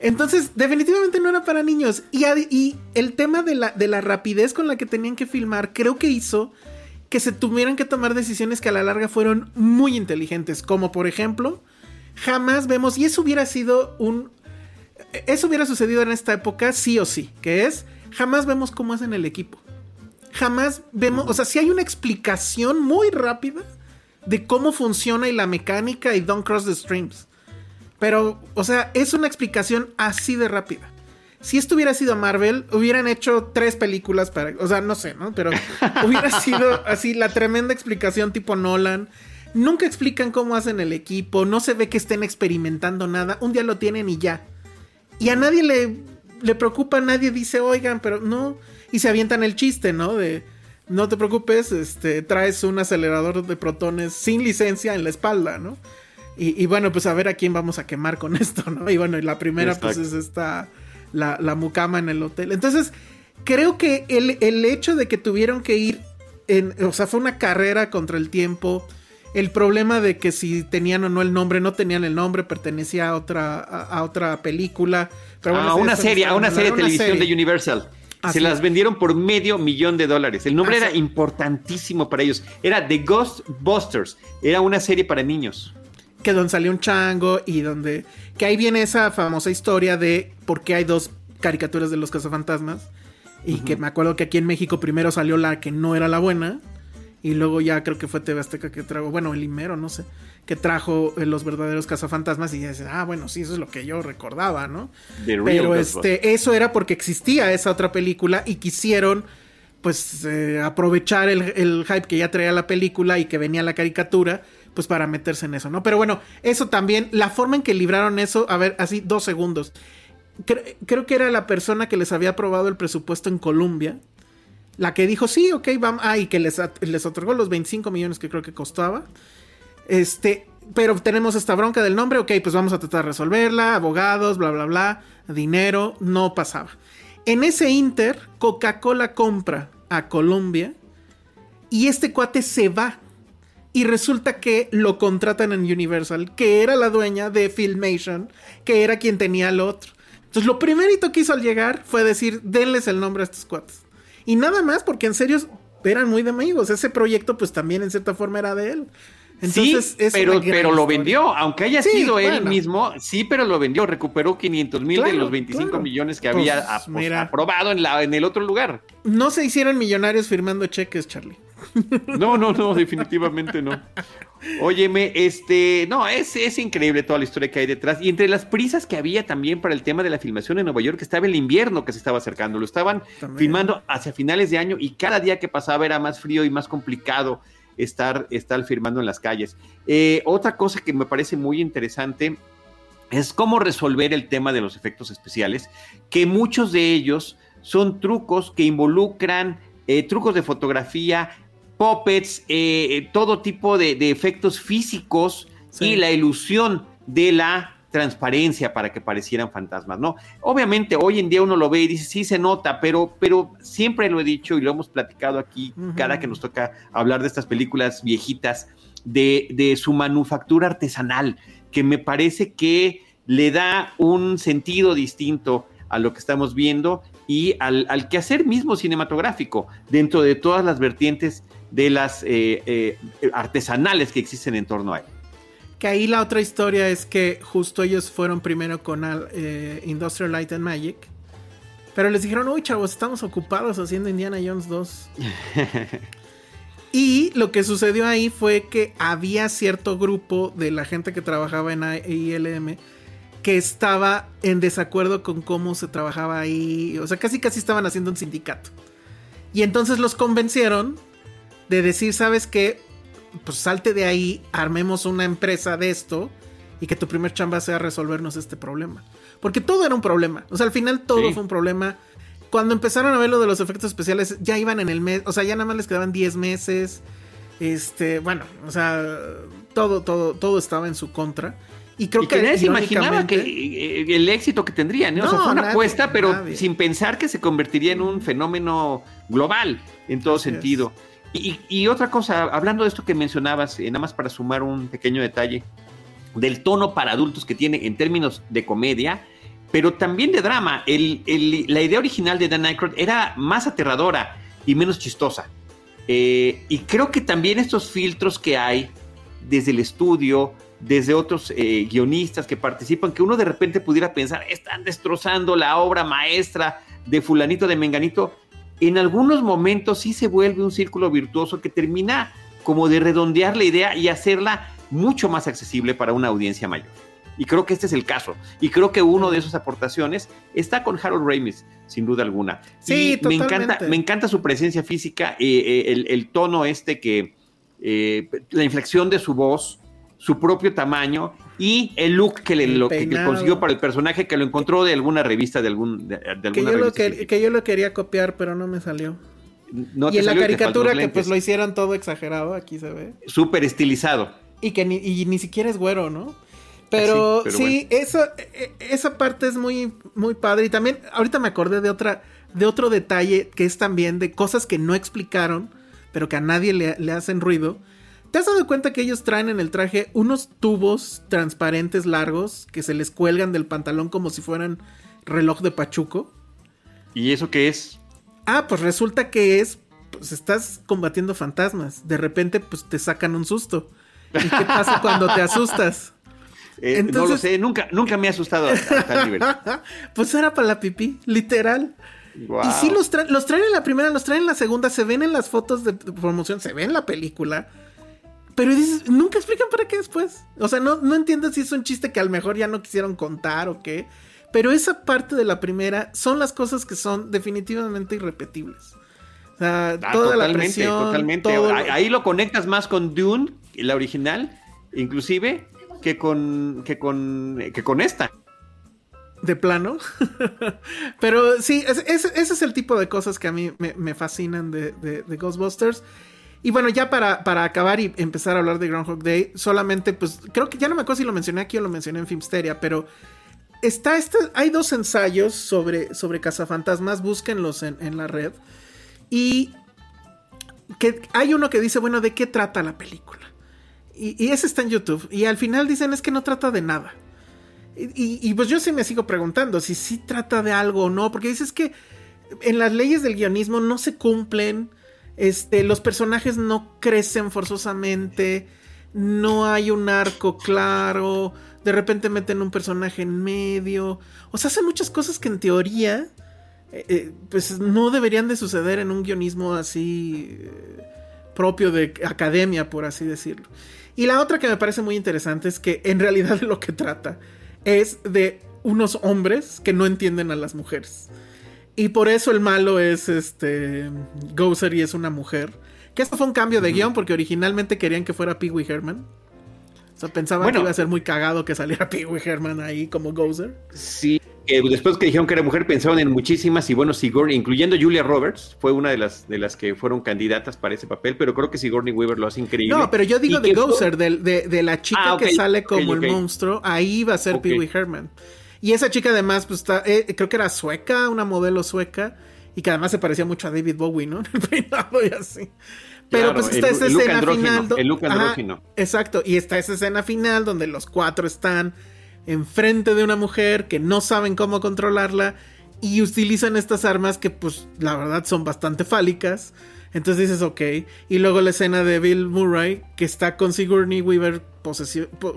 Entonces, definitivamente no era para niños. Y, y el tema de la, de la rapidez con la que tenían que filmar, creo que hizo que se tuvieran que tomar decisiones que a la larga fueron muy inteligentes. Como por ejemplo, jamás vemos, y eso hubiera sido un. Eso hubiera sucedido en esta época, sí o sí, que es, jamás vemos cómo hacen el equipo jamás vemos, o sea, si hay una explicación muy rápida de cómo funciona y la mecánica y Don't Cross the Streams. Pero, o sea, es una explicación así de rápida. Si esto hubiera sido Marvel, hubieran hecho tres películas para, o sea, no sé, ¿no? Pero hubiera sido así la tremenda explicación tipo Nolan. Nunca explican cómo hacen el equipo, no se ve que estén experimentando nada, un día lo tienen y ya. Y a nadie le, le preocupa, nadie dice, oigan, pero no, y se avientan el chiste, ¿no? De no te preocupes, este, traes un acelerador de protones sin licencia en la espalda, ¿no? Y, bueno, pues a ver a quién vamos a quemar con esto, ¿no? Y bueno, y la primera pues es esta, la, la, mucama en el hotel. Entonces, creo que el, el, hecho de que tuvieron que ir, en, o sea, fue una carrera contra el tiempo. El problema de que si tenían o no el nombre, no tenían el nombre, pertenecía a otra, a, otra película. Pero a una serie, a una serie de televisión de Universal se las vendieron por medio millón de dólares. El nombre era importantísimo para ellos. Era The Ghostbusters. Era una serie para niños. Que donde salió un chango y donde... Que ahí viene esa famosa historia de por qué hay dos caricaturas de los cazafantasmas. Y que me acuerdo que aquí en México primero salió la que no era la buena. Y luego ya creo que fue TV Azteca que trajo, bueno, el Imero, no sé, que trajo eh, los verdaderos cazafantasmas y dices, ah, bueno, sí, eso es lo que yo recordaba, ¿no? Pero este, eso era porque existía esa otra película y quisieron pues eh, aprovechar el, el, hype que ya traía la película y que venía la caricatura, pues para meterse en eso, ¿no? Pero bueno, eso también, la forma en que libraron eso, a ver, así dos segundos. creo que era la persona que les había aprobado el presupuesto en Colombia, la que dijo, sí, ok, vamos, ah, y que les, les otorgó los 25 millones que creo que costaba. Este, pero tenemos esta bronca del nombre, ok, pues vamos a tratar de resolverla, abogados, bla, bla, bla, dinero, no pasaba. En ese inter, Coca-Cola compra a Colombia y este cuate se va. Y resulta que lo contratan en Universal, que era la dueña de Filmation, que era quien tenía el otro. Entonces lo primerito que hizo al llegar fue decir, denles el nombre a estos cuates. Y nada más porque en serio eran muy de amigos. Ese proyecto pues también en cierta forma era de él. Entonces, sí, pero, pero lo vendió, aunque haya sido él mismo, sí, pero lo vendió, recuperó 500 mil de los 25 millones que pues, había pues, aprobado en, la, en el otro lugar. No se hicieron millonarios firmando cheques, Charlie. No, no, no, definitivamente no. Óyeme, este, no, es, es increíble toda la historia que hay detrás. Y entre las prisas que había también para el tema de la filmación en Nueva York, estaba el invierno que se estaba acercando. Lo estaban filmando hacia finales de año y cada día que pasaba era más frío y más complicado estar, estar firmando en las calles. Eh, otra cosa que me parece muy interesante es cómo resolver el tema de los efectos especiales, que muchos de ellos son trucos que involucran eh, trucos de fotografía, puppets, eh, todo tipo de, efectos físicos y la ilusión de la transparencia para que parecieran fantasmas, ¿no? Obviamente hoy en día uno lo ve y dice, sí se nota, pero, pero siempre lo he dicho y lo hemos platicado aquí cada que nos toca hablar de estas películas viejitas, de, de su manufactura artesanal, que me parece que le da un sentido distinto a lo que estamos viendo y al, al quehacer mismo cinematográfico dentro de todas las vertientes de las eh, eh, artesanales que existen en torno a él. Que ahí la otra historia es que justo ellos fueron primero con eh, Industrial Light and Magic. Pero les dijeron, uy chavos, estamos ocupados haciendo Indiana Jones 2. y lo que sucedió ahí fue que había cierto grupo de la gente que trabajaba en ILM que estaba en desacuerdo con cómo se trabajaba ahí. O sea, casi casi estaban haciendo un sindicato. Y entonces los convencieron de decir, ¿sabes qué? pues salte de ahí, armemos una empresa de esto y que tu primer chamba sea resolvernos este problema. Porque todo era un problema. O sea, al final todo fue un problema. Cuando empezaron a ver lo de los efectos especiales, ya iban en el mes, o sea, ya nada más les quedaban 10 meses. Este, bueno, o sea, todo, todo, todo estaba en su contra. Y creo que, nadie se imaginaba que eh, el éxito que tendrían. ¿no? o sea, fue una apuesta, pero sin pensar que se convertiría en un fenómeno global en todo sentido. Y, otra cosa, hablando de esto que mencionabas, eh, nada más para sumar un pequeño detalle, del tono para adultos que tiene en términos de comedia, pero también de drama. la idea original de Dan Aykroyd era más aterradora y menos chistosa. Eh, y creo que también estos filtros que hay desde el estudio, desde otros eh, guionistas que participan, que uno de repente pudiera pensar, están destrozando la obra maestra de fulanito de Menganito, en algunos momentos sí se vuelve un círculo virtuoso que termina como de redondear la idea y hacerla mucho más accesible para una audiencia mayor. Y creo que este es el caso. Y creo que uno de esas aportaciones está con Harold Ramis, sin duda alguna. Sí, me encanta, me encanta su presencia física, eh, eh, el, tono este que, eh, la inflexión de su voz, su propio tamaño y el look que le, consiguió para el personaje que lo encontró de alguna revista de algún de, alguna que yo lo que, yo lo quería copiar pero no me salió. Y en la caricatura que pues lo hicieron todo exagerado aquí se ve. Súper estilizado. Y que ni, y ni siquiera es güero no pero sí, esa, e, esa parte es muy muy padre. Y también ahorita me acordé de otra de otro detalle que es también de cosas que no explicaron pero que a nadie le, le hacen ruido ¿Te has dado cuenta que ellos traen en el traje unos tubos transparentes largos que se les cuelgan del pantalón como si fueran reloj de pachuco? ¿Y eso qué es? Ah, pues resulta que es, pues estás combatiendo fantasmas. De repente, pues te sacan un susto. ¿Y qué pasa cuando te asustas? Eh, no lo sé, nunca, nunca me he asustado a, tal nivel. pues era para la pipí, literal. Y sí los, traen, los traen en la primera, los traen en la segunda, se ven en las fotos de promoción, se ve en la película. Pero dices, nunca explican para qué después. O sea, no, no entiendo si es un chiste que a lo mejor ya no quisieron contar o qué. Pero esa parte de la primera son las cosas que son definitivamente irrepetibles. O sea, Ah, toda la totalmente, presión, totalmente. todo- Ahí, lo conectas más con Dune, la original, inclusive, que con, que con, que con esta. de plano. Pero sí, ese, ese- ese es el tipo de cosas que a mí me, me fascinan de, de- de Ghostbusters. Y bueno, ya para, para acabar y empezar a hablar de Groundhog Day, solamente pues creo que ya no me acuerdo si lo mencioné aquí o lo mencioné en Filmsteria, pero está este, hay dos ensayos sobre, sobre cazafantasmas, búsquenlos en, en la red. Y que hay uno que dice, bueno, ¿de qué trata la película? Y, ese está en YouTube. Y al final dicen, es que no trata de nada. Y, pues yo sí me sigo preguntando si sí trata de algo o no, porque dices que en las leyes del guionismo no se cumplen, este, los personajes no crecen forzosamente, no hay un arco claro, de repente meten un personaje en medio, o sea, hacen muchas cosas que en teoría, eh, eh, pues no deberían de suceder en un guionismo así eh, propio de academia, por así decirlo. Y la otra que me parece muy interesante es que en realidad lo que trata es de unos hombres que no entienden a las mujeres. Y por eso el malo es este. Gozer y es una mujer. Que esto fue un cambio de guion porque originalmente querían que fuera Pee Wee Herman. O sea, pensaban Bueno. que iba a ser muy cagado que saliera Pee Wee Herman ahí como Gozer. Sí, que después que dijeron que era mujer pensaron en muchísimas y bueno, Sigourney, incluyendo Julia Roberts, fue una de las de las que fueron candidatas para ese papel, pero creo que Sigourney Weaver lo hace increíble. No, pero yo digo de Gozer, de, de- de la chica Ah, que sale como el monstruo. Ahí va a ser. Pee Wee Herman. Y esa chica además, pues está, eh, creo que era sueca, una modelo sueca. Y que además se parecía mucho a David Bowie, ¿no? El peinado y así. Pero Claro, pues está el- esa el escena final. el look Ajá, andrógino. exacto. Y está esa escena final donde los cuatro están enfrente de una mujer que no saben cómo controlarla y utilizan estas armas que pues la verdad son bastante fálicas. Entonces dices, ok. Y luego la escena de Bill Murray que está con Sigourney Weaver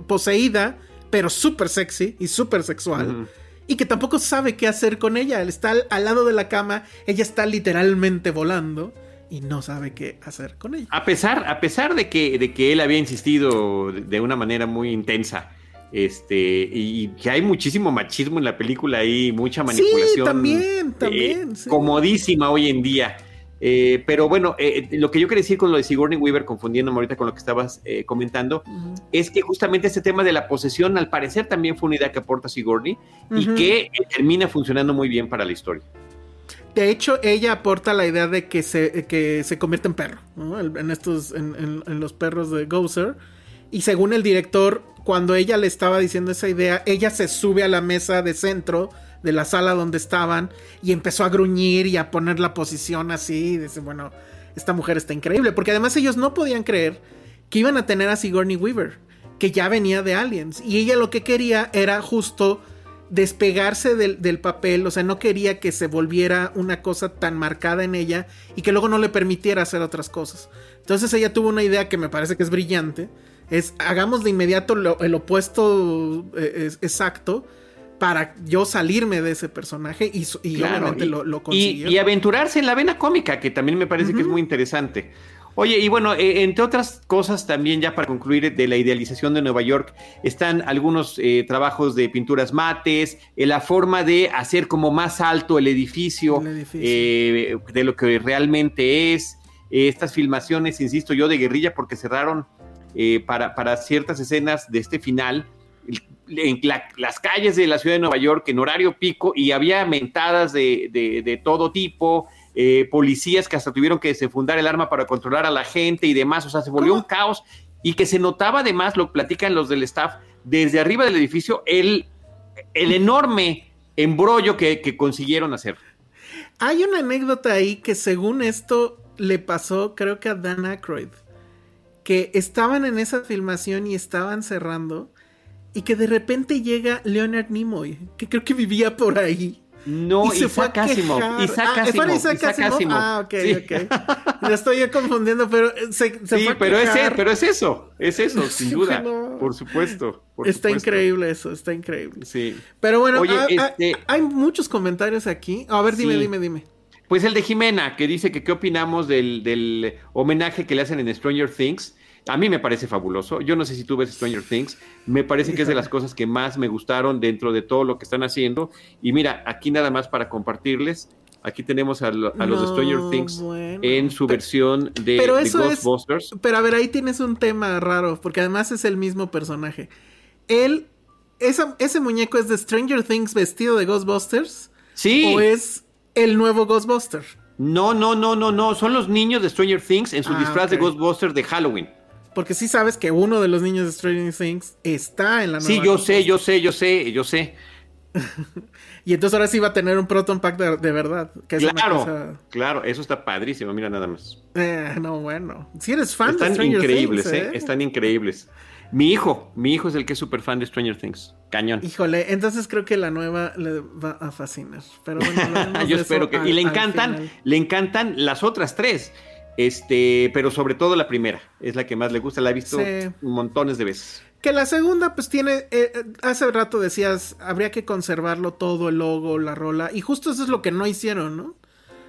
poseída, pero súper sexy y súper sexual. Y que tampoco sabe qué hacer con ella. Él está al, al lado de la cama, ella está literalmente volando y no sabe qué hacer con ella. A pesar, a pesar de que, de que él había insistido de- una manera muy intensa, este, y que hay muchísimo machismo en la película ahí, mucha manipulación. también, eh, también, sí. Comodísima hoy en día. Eh, pero bueno, eh, lo que yo quería decir con lo de Sigourney Weaver, confundiéndome ahorita con lo que estabas eh, comentando, es que justamente este tema de la posesión, al parecer, también fue una idea que aporta Sigourney y Ujú. que eh, termina funcionando muy bien para la historia. De hecho, ella aporta la idea de que se, que se convierte en perro, ¿no? En estos, en, en- en los perros de Gozer. Y según el director, cuando ella le estaba diciendo esa idea, ella se sube a la mesa de centro de la sala donde estaban y empezó a gruñir y a poner la posición así. Y dice, bueno, esta mujer está increíble. Porque además ellos no podían creer que iban a tener a Sigourney Weaver, que ya venía de Aliens. Y ella lo que quería era justo despegarse del, del papel, o sea, no quería que se volviera una cosa tan marcada en ella y que luego no le permitiera hacer otras cosas. Entonces ella tuvo una idea que me parece que es brillante, es hagamos de inmediato el opuesto eh, es- exacto para yo salirme de ese personaje y, y Claro, obviamente y- lo, lo y, consiguió. y aventurarse en la vena cómica, que también me parece que es muy interesante. Oye, y bueno, eh, entre otras cosas también ya para concluir de la idealización de Nueva York, están algunos eh, trabajos de pinturas mates, eh, la forma de hacer como más alto el edificio, El edificio. eh, de lo que realmente es, estas filmaciones, insisto yo, de guerrilla porque cerraron para, para ciertas escenas de este final en la- las calles de la ciudad de Nueva York en horario pico y había mentadas de, de- de todo tipo, eh, policías que hasta tuvieron que desenfundar el arma para controlar a la gente y demás, o sea, se volvió un caos y que se notaba además, lo platican los del staff, desde arriba del edificio, el, el enorme embrollo que, que consiguieron hacer. Hay una anécdota ahí que según esto le pasó, creo que a Dan Aykroyd, que estaban en esa filmación y estaban cerrando y que de repente llega Leonard Nimoy, que creo que vivía por ahí. No, y se fue a Isaac Asimov. Isaac Ah, ¿fue Asimov, Isaac Isaac Asimov? Asimov. Ah, ok, Sí. ok. Lo estoy confundiendo, pero se, se Sí, fue a pero es, pero es eso, es eso, sin Sí, duda. Por supuesto. por Está supuesto. increíble eso, está increíble. Sí. Pero bueno, Oye, ah, ah, este- hay muchos comentarios aquí. A ver, dime, dime, dime. Pues el de Jimena, que dice que qué opinamos del, del homenaje que le hacen en Stranger Things. A mí me parece fabuloso. Yo no sé si tú ves Stranger Things. Me parece que es de las cosas que más me gustaron dentro de todo lo que están haciendo. Y mira, aquí nada más para compartirles. Aquí tenemos a, lo- a los de Stranger Things bueno. en su versión de, Pero de eso es- Ghostbusters. Pero a ver, ahí tienes un tema raro, porque además es el mismo personaje. Él, esa- ese muñeco es de Stranger Things vestido de Ghostbusters. Sí. ¿O es el nuevo Ghostbuster? No, no, no, no, no. Son los niños de Stranger Things en su Ah, disfraz de ok. Ghostbusters de Halloween. Porque sí sabes que uno de los niños de Stranger Things está en la nueva. Sí, yo sé, yo sé, yo sé, yo sé. Y entonces ahora sí va a tener un Proton Pack de, de verdad. Que es Claro, cosa- claro, eso está padrísimo, mira nada más. Eh, no, bueno. Si eres fan de Están Stranger increíbles, Things, ¿eh? Están increíbles. Mi hijo, mi hijo es el que es súper fan de Stranger Things. Cañón. Híjole, entonces creo que la nueva le va a fascinar. Pero bueno, Yo de espero que. al- Y le encantan, le encantan las otras tres. Este, pero sobre todo la primera. Es la que más le gusta. La he visto Sí. montones de veces. Que la segunda, pues tiene. eh, eh, hace rato decías, habría que conservarlo todo, el logo, la rola. Y justo eso es lo que no hicieron, ¿no?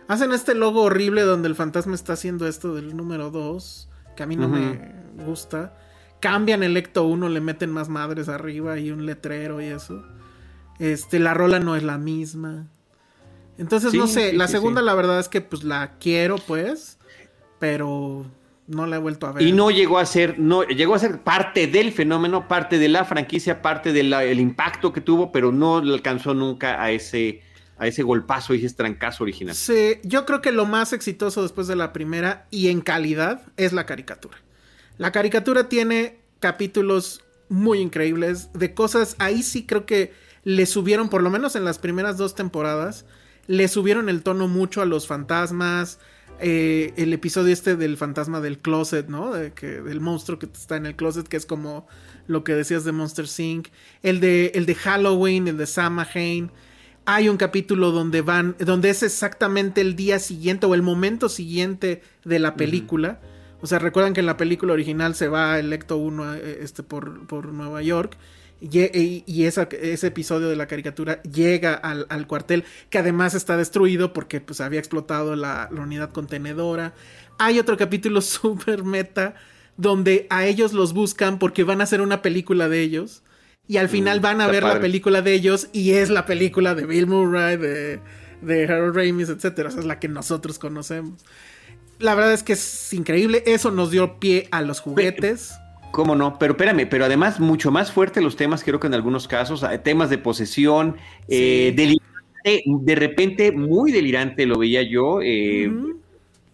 Hacen este logo horrible donde el fantasma está haciendo esto del número 2, que a mí no me gusta. Cambian el Ecto 1, le meten más madres arriba y un letrero y eso. Este, la rola no es la misma. Entonces, Sí, no sé, sí, la segunda la verdad es que pues la quiero, pues, pero no la he vuelto a ver. Y no llegó a ser, no, llegó a ser parte del fenómeno, parte de la franquicia, parte del impacto que tuvo, pero no le alcanzó nunca a ese, a ese golpazo y ese trancazo original. Sí, yo creo que lo más exitoso después de la primera y en calidad es la caricatura. La caricatura tiene capítulos muy increíbles de cosas, ahí sí creo que le subieron, por lo menos en las primeras dos temporadas, le subieron el tono mucho a los fantasmas, eh, el episodio este del fantasma del closet, ¿no? De que, del monstruo que está en el closet, que es como lo que decías de Monster Inc. El de, el de Halloween, el de Samhain. Hay un capítulo donde van, donde es exactamente el día siguiente o el momento siguiente de la película. O sea, recuerdan que en la película original se va el Ecto 1 eh, este, por, por Nueva York. Y, y- esa- ese episodio de la caricatura llega al, al cuartel, que además está destruido porque pues había explotado la, la unidad contenedora. Hay otro capítulo súper meta donde a ellos los buscan porque van a hacer una película de ellos. Y al final van a ver la película de ellos y es la película de Bill Murray, de, de Harold Ramis, etcétera. O sea, es la que nosotros conocemos. La verdad es que es increíble. Eso nos dio pie a los juguetes. ¿Cómo no? Pero espérame, pero además mucho más fuerte los temas, creo que en algunos casos, eh, temas de posesión, eh, delirante, de repente muy delirante lo veía yo, eh,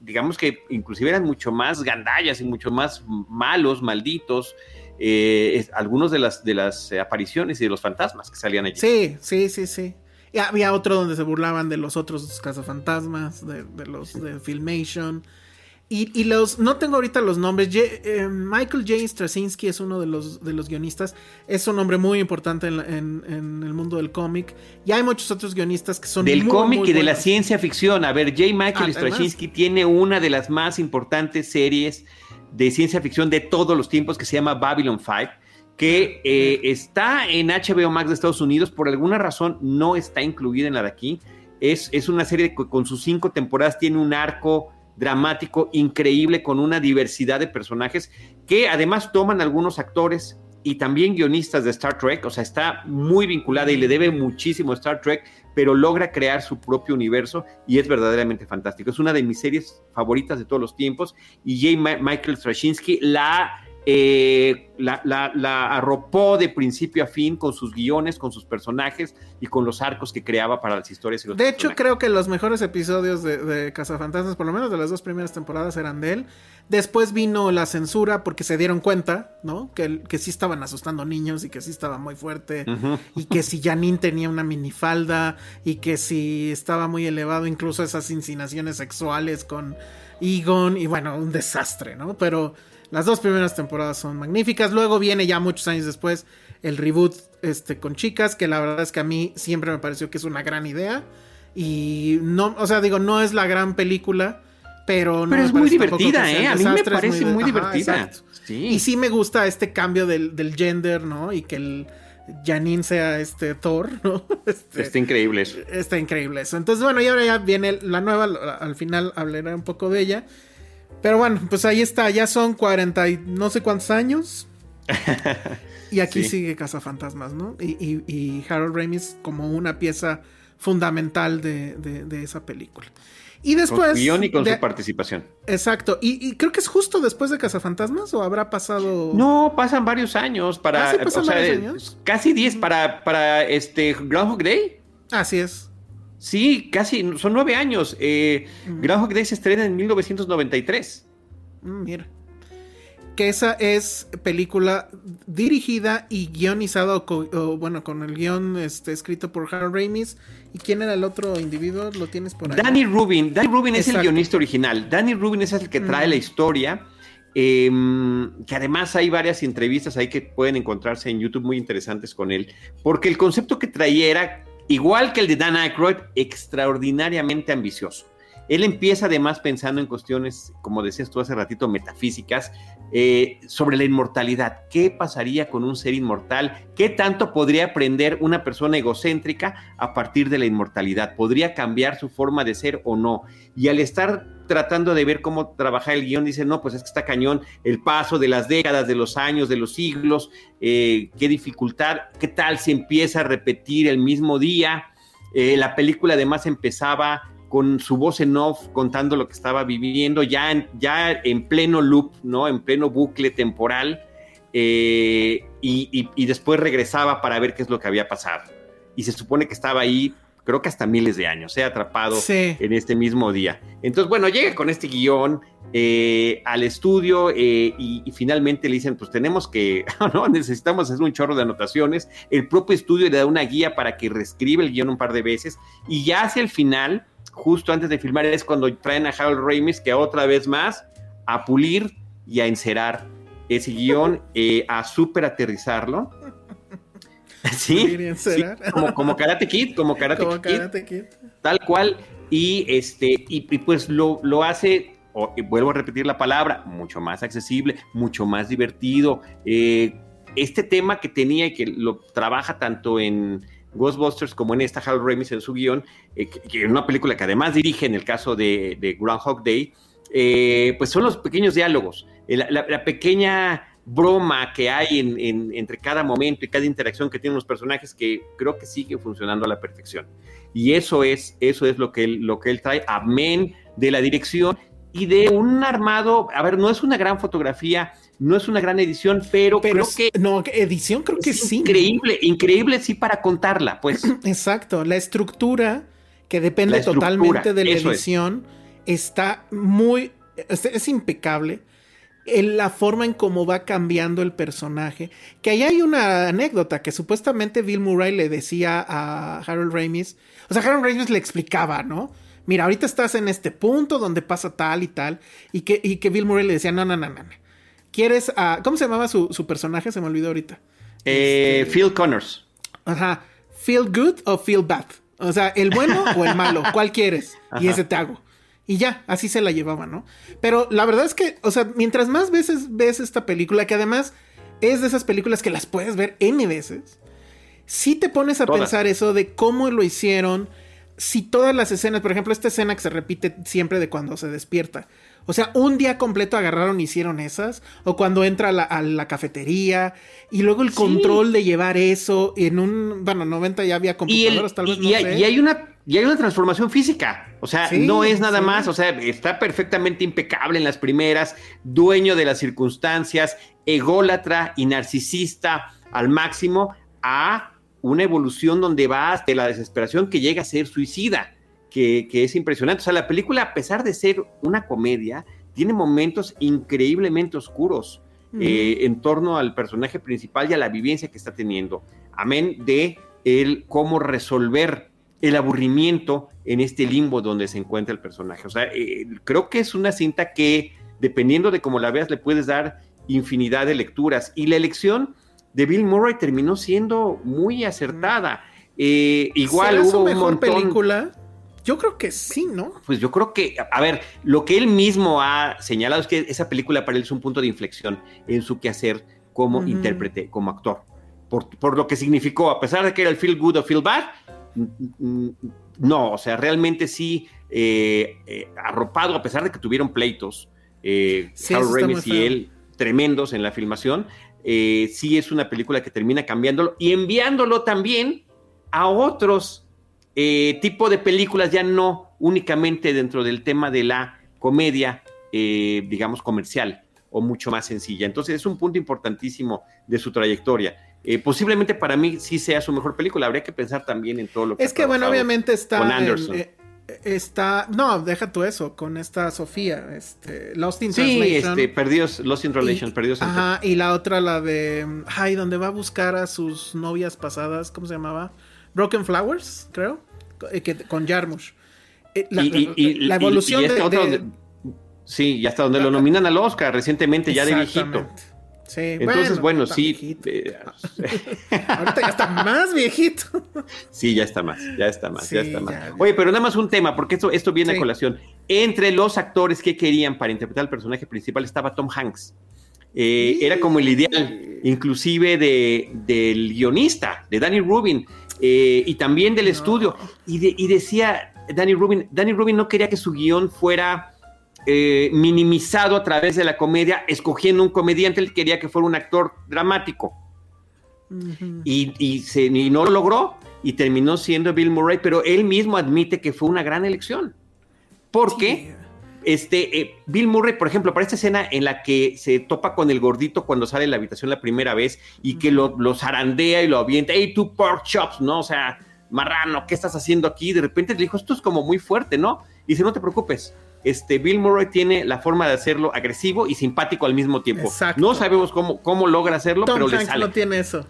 digamos que inclusive eran mucho más gandallas y mucho más malos, malditos, eh, es- algunos de las, de las apariciones y de los fantasmas que salían allí. Sí, sí, sí, sí. Y había otro donde se burlaban de los otros cazafantasmas, de, de los de Filmation. Y, y los, no tengo ahorita los nombres. Ye- eh, Michael J. Straczynski es uno de los, de los guionistas. Es un hombre muy importante en, en- en el mundo del cómic. Y hay muchos otros guionistas que son Del cómic y de la ciencia ficción. A ver, J. Michael Además. Straczynski tiene una de las más importantes series de ciencia ficción de todos los tiempos que se llama Babylon 5, que eh, está en HBO Max de Estados Unidos. Por alguna razón no está incluida en la de aquí. Es, es una serie que con sus cinco temporadas tiene un arco dramático increíble con una diversidad de personajes que además toman algunos actores y también guionistas de Star Trek, o sea, está muy vinculada y le debe muchísimo a Star Trek, pero logra crear su propio universo y es verdaderamente fantástico. Es una de mis series favoritas de todos los tiempos y J. Michael Straczynski la, eh, la, la- la arropó de principio a fin con sus guiones, con sus personajes y con los arcos que creaba para las historias. Y los De hecho, creo que los mejores episodios de, de Cazafantasmas, por lo menos de las dos primeras temporadas, eran de él. Después vino la censura porque se dieron cuenta, ¿no? Que, que sí estaban asustando niños y que sí estaba muy fuerte. Y que si Janine tenía una minifalda y que si estaba muy elevado, incluso esas insinuaciones sexuales con Egon. Y bueno, un desastre, ¿no? Pero las dos primeras temporadas son magníficas. Luego viene ya muchos años después el reboot este, con chicas, que la verdad es que a mí siempre me pareció que es una gran idea. Y no, o sea, digo, no es la gran película, pero no. Pero es muy divertida, ¿eh? A mí me parece muy, divertida. Y sí me gusta este cambio del, del gender, ¿no? Y que el Janine sea este Thor, ¿no? Este, está increíble eso. Está increíble eso. Entonces, bueno, y ahora ya viene la nueva, al final hablaré un poco de ella. Pero bueno, pues ahí está, ya son 40 y no sé cuántos años. y aquí sigue Casa Fantasmas, ¿no? Y, Harold Ramis como una pieza fundamental de, de esa película. Y después. Con guion y con su participación. Exacto. Y, creo que es justo después de Cazafantasmas o habrá pasado. No, pasan varios años para. ¿Ah, pasan varios años? Casi 10 para, para este Groundhog Day. Así es. Sí, casi, son nueve años. Eh, mm. Groundhog Day se estrena en 1993. Mm, mira que esa es película dirigida y guionizada, o, bueno, con el guion este, escrito por Harold Ramis. ¿Y quién era el otro individuo? ¿Lo tienes por ahí? Danny Rubin. Danny Rubin es el guionista original. Danny Rubin es el que trae la historia. Em, que además hay varias entrevistas ahí que pueden encontrarse en YouTube muy interesantes con él, porque el concepto que traía era, igual que el de Dan Aykroyd, extraordinariamente ambicioso. Él empieza además pensando en cuestiones, como decías tú hace ratito, metafísicas, eh, sobre la inmortalidad. ¿Qué pasaría con un ser inmortal? ¿Qué tanto podría aprender una persona egocéntrica a partir de la inmortalidad? ¿Podría cambiar su forma de ser o no? Y al estar tratando de ver cómo trabajar el guion, dice, no, pues es que está cañón el paso de las décadas, de los años, de los siglos, eh, qué dificultad, qué tal si empieza a repetir el mismo día. Eh, la película además empezaba con su voz en off contando lo que estaba viviendo, ya en, ya en pleno loop, ¿no? En pleno bucle temporal, eh, y, después regresaba para ver qué es lo que había pasado. Y se supone que estaba ahí, creo que hasta miles de años, se ha atrapado en este mismo día. Entonces, bueno, llega con este guion eh, al estudio eh, y, y, finalmente le dicen, pues tenemos que, no, necesitamos hacer un chorro de anotaciones. El propio estudio le da una guía para que reescribe el guion un par de veces y ya hacia el final justo antes de filmar es cuando traen a Harold Ramis, que otra vez más, a pulir y a encerar ese guion, eh, a súper aterrizarlo. Sí, como, como, Karate Kid, como Karate, Kid, Tal cual. Y este, y, pues lo, lo hace, vuelvo a repetir la palabra, mucho más accesible, mucho más divertido. Eh, este tema que tenía y que lo trabaja tanto en Ghostbusters como en esta Harold Ramis en su guion, eh, que, es una película que además dirige en el caso de, de Groundhog Day, eh, pues son los pequeños diálogos, eh, la, pequeña broma que hay entre cada momento y cada interacción que tienen los personajes que creo que sigue funcionando a la perfección. Y eso es, eso es lo que él, lo que él trae, amén de la dirección y de un armado, a ver, no es una gran fotografía, no es una gran edición, pero, creo que... No, edición creo que sí. Increíble, increíble sí para contarla, pues. Exacto, la estructura que depende totalmente de la edición está muy... Es, impecable. En la forma en cómo va cambiando el personaje. Que ahí hay una anécdota que supuestamente Bill Murray le decía a Harold Ramis. O sea, Harold Ramis le explicaba, ¿no? Mira, ahorita estás en este punto donde pasa tal y tal. Y que, y que Bill Murray le decía, no, no, no, no. ¿Quieres a. ¿Cómo se llamaba su, personaje? Se me olvidó ahorita. Eh, este, Phil Connors. Ajá. ¿Feel good o feel bad? O sea, ¿el bueno o el malo? ¿Cuál quieres? Y ese te hago. Y ya, así se la llevaba, ¿no? Pero la verdad es que, o sea, mientras más veces ves esta película, que además es de esas películas que las puedes ver N veces, sí te pones a pensar eso de cómo lo hicieron, si todas las escenas, por ejemplo, esta escena que se repite siempre de cuando se despierta, o sea, un día completo agarraron y hicieron esas. O cuando entra a la, cafetería. Y luego el control de llevar eso. En un. Bueno, 90 ya había computadoras, tal vez. Y, hay, y, hay, una. Y hay una transformación física. O sea, no es nada más. O sea, está perfectamente impecable en las primeras. Dueño de las circunstancias. Ególatra y narcisista al máximo. A una evolución donde va de la desesperación que llega a ser suicida que, es impresionante. O sea, la película, a pesar de ser una comedia, tiene momentos increíblemente oscuros eh, en torno al personaje principal y a la vivencia que está teniendo. Amén de el cómo resolver el aburrimiento en este limbo donde se encuentra el personaje. O sea, eh, creo que es una cinta que, dependiendo de cómo la veas, le puedes dar infinidad de lecturas. Y la elección de Bill Murray terminó siendo muy acertada. Eh, igual ¿Será hubo su un mejor montón- película? Yo creo que sí, ¿no? Pues yo creo que, a ver, lo que él mismo ha señalado es que esa película para él es un punto de inflexión en su quehacer como intérprete, como actor. Por, por lo que significó, a pesar de que era el feel good o feel bad, no, o sea, realmente sí eh, eh, arropado, a pesar de que tuvieron pleitos, eh, Sí, Harold Ramis y él tremendos en la filmación, eh, sí es una película que termina cambiándolo y enviándolo también a otros eh, tipo de películas, ya no únicamente dentro del tema de la comedia, eh, digamos, comercial o mucho más sencilla. Entonces es un punto importantísimo de su trayectoria. Eh, posiblemente para mí sí sea su mejor película. Habría que pensar también en todo lo que Es ha que, bueno, obviamente está. con Anderson. está. No, deja tú eso, con esta Sofía, este, Lost in Sí, Translation. este, perdidos, Lost in Relation, Y- perdidos en Ajá, y la otra, la de. Ay, donde va a buscar a sus novias pasadas, ¿cómo se llamaba? Broken Flowers, creo. Eh, que- con Jarmusch. Eh, La, Y- y- la evolución y este de, otro de- Sí, y hasta donde lo nominan al Oscar recientemente, ya de viejito. Sí, Entonces, bueno, sí. eh, Ahorita ya está más viejito. Sí, ya está más, ya está más, ya está más. ya. Oye, pero nada más un tema, porque esto, esto viene Sí. a colación. Entre los actores que querían para interpretar el personaje principal estaba Tom Hanks. Eh, Sí. Era como el ideal, inclusive de, del guionista, de Danny Rubin, eh, y también del estudio. Y, de- y decía Danny Rubin, Danny Rubin no quería que su guion fuera eh, minimizado a través de la comedia, escogiendo un comediante, él quería que fuera un actor dramático y, y se, y no lo logró y terminó siendo Bill Murray, pero él mismo admite que fue una gran elección. Porque este, eh, Bill Murray, por ejemplo, para esta escena en la que se topa con el gordito cuando sale de la habitación la primera vez y que lo, lo zarandea y lo avienta, hey, tú pork chops, ¿no? O sea, marrano, ¿qué estás haciendo aquí? De repente le dijo, esto es como muy fuerte, ¿no? Y dice, no te preocupes. Este, Bill Murray tiene la forma de hacerlo agresivo y simpático al mismo tiempo. Exacto. No sabemos cómo, cómo logra hacerlo, Tom pero le Hanks sale. no tiene eso.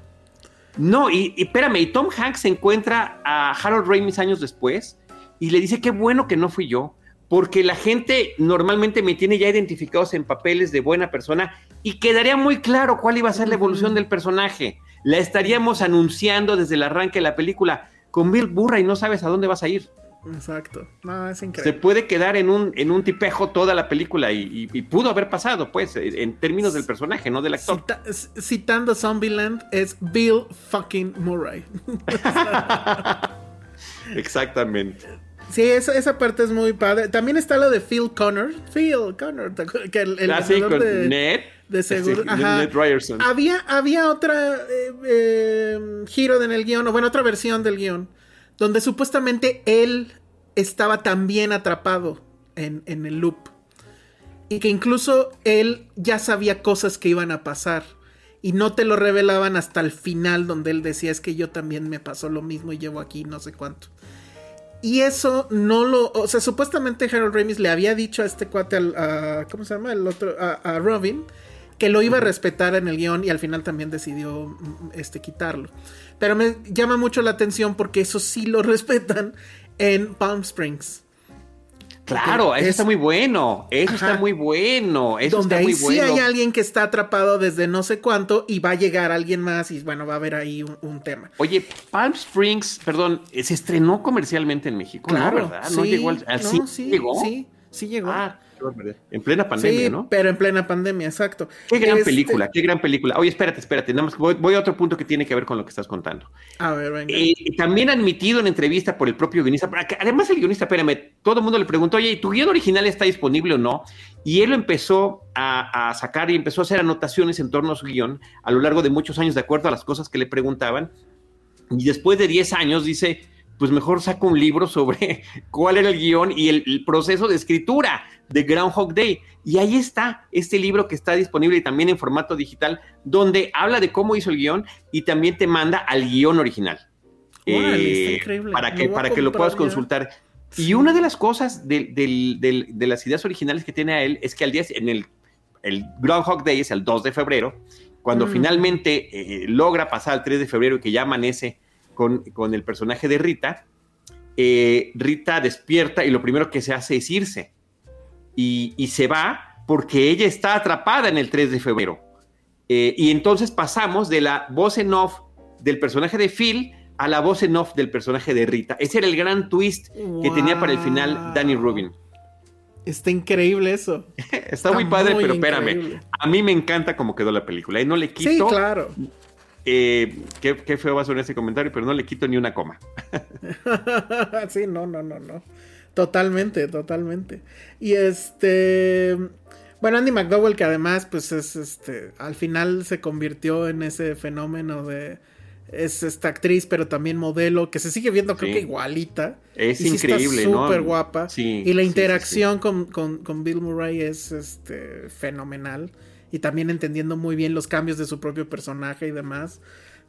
No, y, y espérame, y Tom Hanks se encuentra a Harold Ramis años después y le dice qué bueno que no fui yo, porque la gente normalmente me tiene ya identificados en papeles de buena persona y quedaría muy claro cuál iba a ser la evolución del personaje. La estaríamos anunciando desde el arranque de la película. Con Bill Murray no sabes a dónde vas a ir. Exacto. No, es Se increíble. puede quedar en un, en un tipejo toda la película y, y- y pudo haber pasado, pues, en términos del personaje, no del actor. Cita- citando Zombieland, es Bill fucking Murray. Exactamente. Sí, esa, esa parte es muy padre. También está lo de Phil Connor. Phil Connor, que el, el Ah, sí, vendedor con de, Ned. de seguro. Sí, Ajá. Ned Ryerson. Había, había otra eh, eh, giro en el guion, o bueno, otra versión del guion, donde supuestamente él estaba también atrapado en, en el loop. Y que incluso él ya sabía cosas que iban a pasar. Y no te lo revelaban hasta el final, donde él decía, es que yo también me pasó lo mismo y llevo aquí no sé cuánto. Y eso no lo. O sea, supuestamente Harold Ramis le había dicho a este cuate, al, a- ¿cómo se llama? El otro, a, a Robin, que lo iba a respetar en el guion y al final también decidió mm, este, quitarlo. Pero me llama mucho la atención porque eso sí lo respetan en Palm Springs. Claro, eso Es- está muy bueno. Eso Ajá. está muy bueno. Eso donde está ahí muy sí bueno. hay alguien que está atrapado desde no sé cuánto y va a llegar alguien más y bueno, va a haber ahí un, un tema. Oye, Palm Springs, perdón, se estrenó comercialmente en México, ¿no? ¿Verdad? No sí, llegó al, al no, cine, sí, llegó. sí, sí llegó. Ah, qué barbaridad. en plena pandemia, sí, ¿no? pero en plena pandemia, exacto. Qué gran Este, película, qué gran película. Oye, espérate, espérate, nada más voy, voy a otro punto que tiene que ver con lo que estás contando. A ver, venga. Eh, también admitido en entrevista por el propio guionista, además el guionista, espérame, todo el mundo le preguntó, oye, ¿y tu guion original está disponible o no? Y él lo empezó a, a sacar y empezó a hacer anotaciones en torno a su guion a lo largo de muchos años, de acuerdo a las cosas que le preguntaban. Y después de 10 años dice, pues mejor saco un libro sobre cuál era el guion y el, el proceso de escritura de Groundhog Day. Y ahí está este libro que está disponible y también en formato digital, donde habla de cómo hizo el guion y también te manda al guion original. Órale, está Eh, increíble. Para que, para que lo puedas ya. consultar. Sí. Y una de las cosas de las ideas originales que tiene a él es que al día, en el, el Groundhog Day es el 2 de febrero, cuando Mm. finalmente eh, logra pasar al 3 de febrero y que ya amanece con, con el personaje de Rita, eh, Rita despierta y lo primero que se hace es irse. Y, y se va porque ella está atrapada en el 3 de febrero. Eh, y entonces pasamos de la voz en off del personaje de Phil a la voz en off del personaje de Rita. Ese era el gran twist que tenía para el final Danny Rubin. Está increíble eso. Está, muy padre, pero espérame. A mí me encanta cómo quedó la película. Y no le quito. Sí, claro. Eh, qué, feo va a sonar ese comentario, pero no le quito ni una coma. sí, no, no, no, no. Totalmente, totalmente. Y este. Bueno, Andy McDowell, que además, pues es este. Al final se convirtió en ese fenómeno de. Es esta actriz, pero también modelo, que se sigue viendo, creo que igualita. Es increíble, ¿no? Súper guapa. y la interacción con, con, Bill Murray es este, fenomenal. Y también entendiendo muy bien los cambios de su propio personaje y demás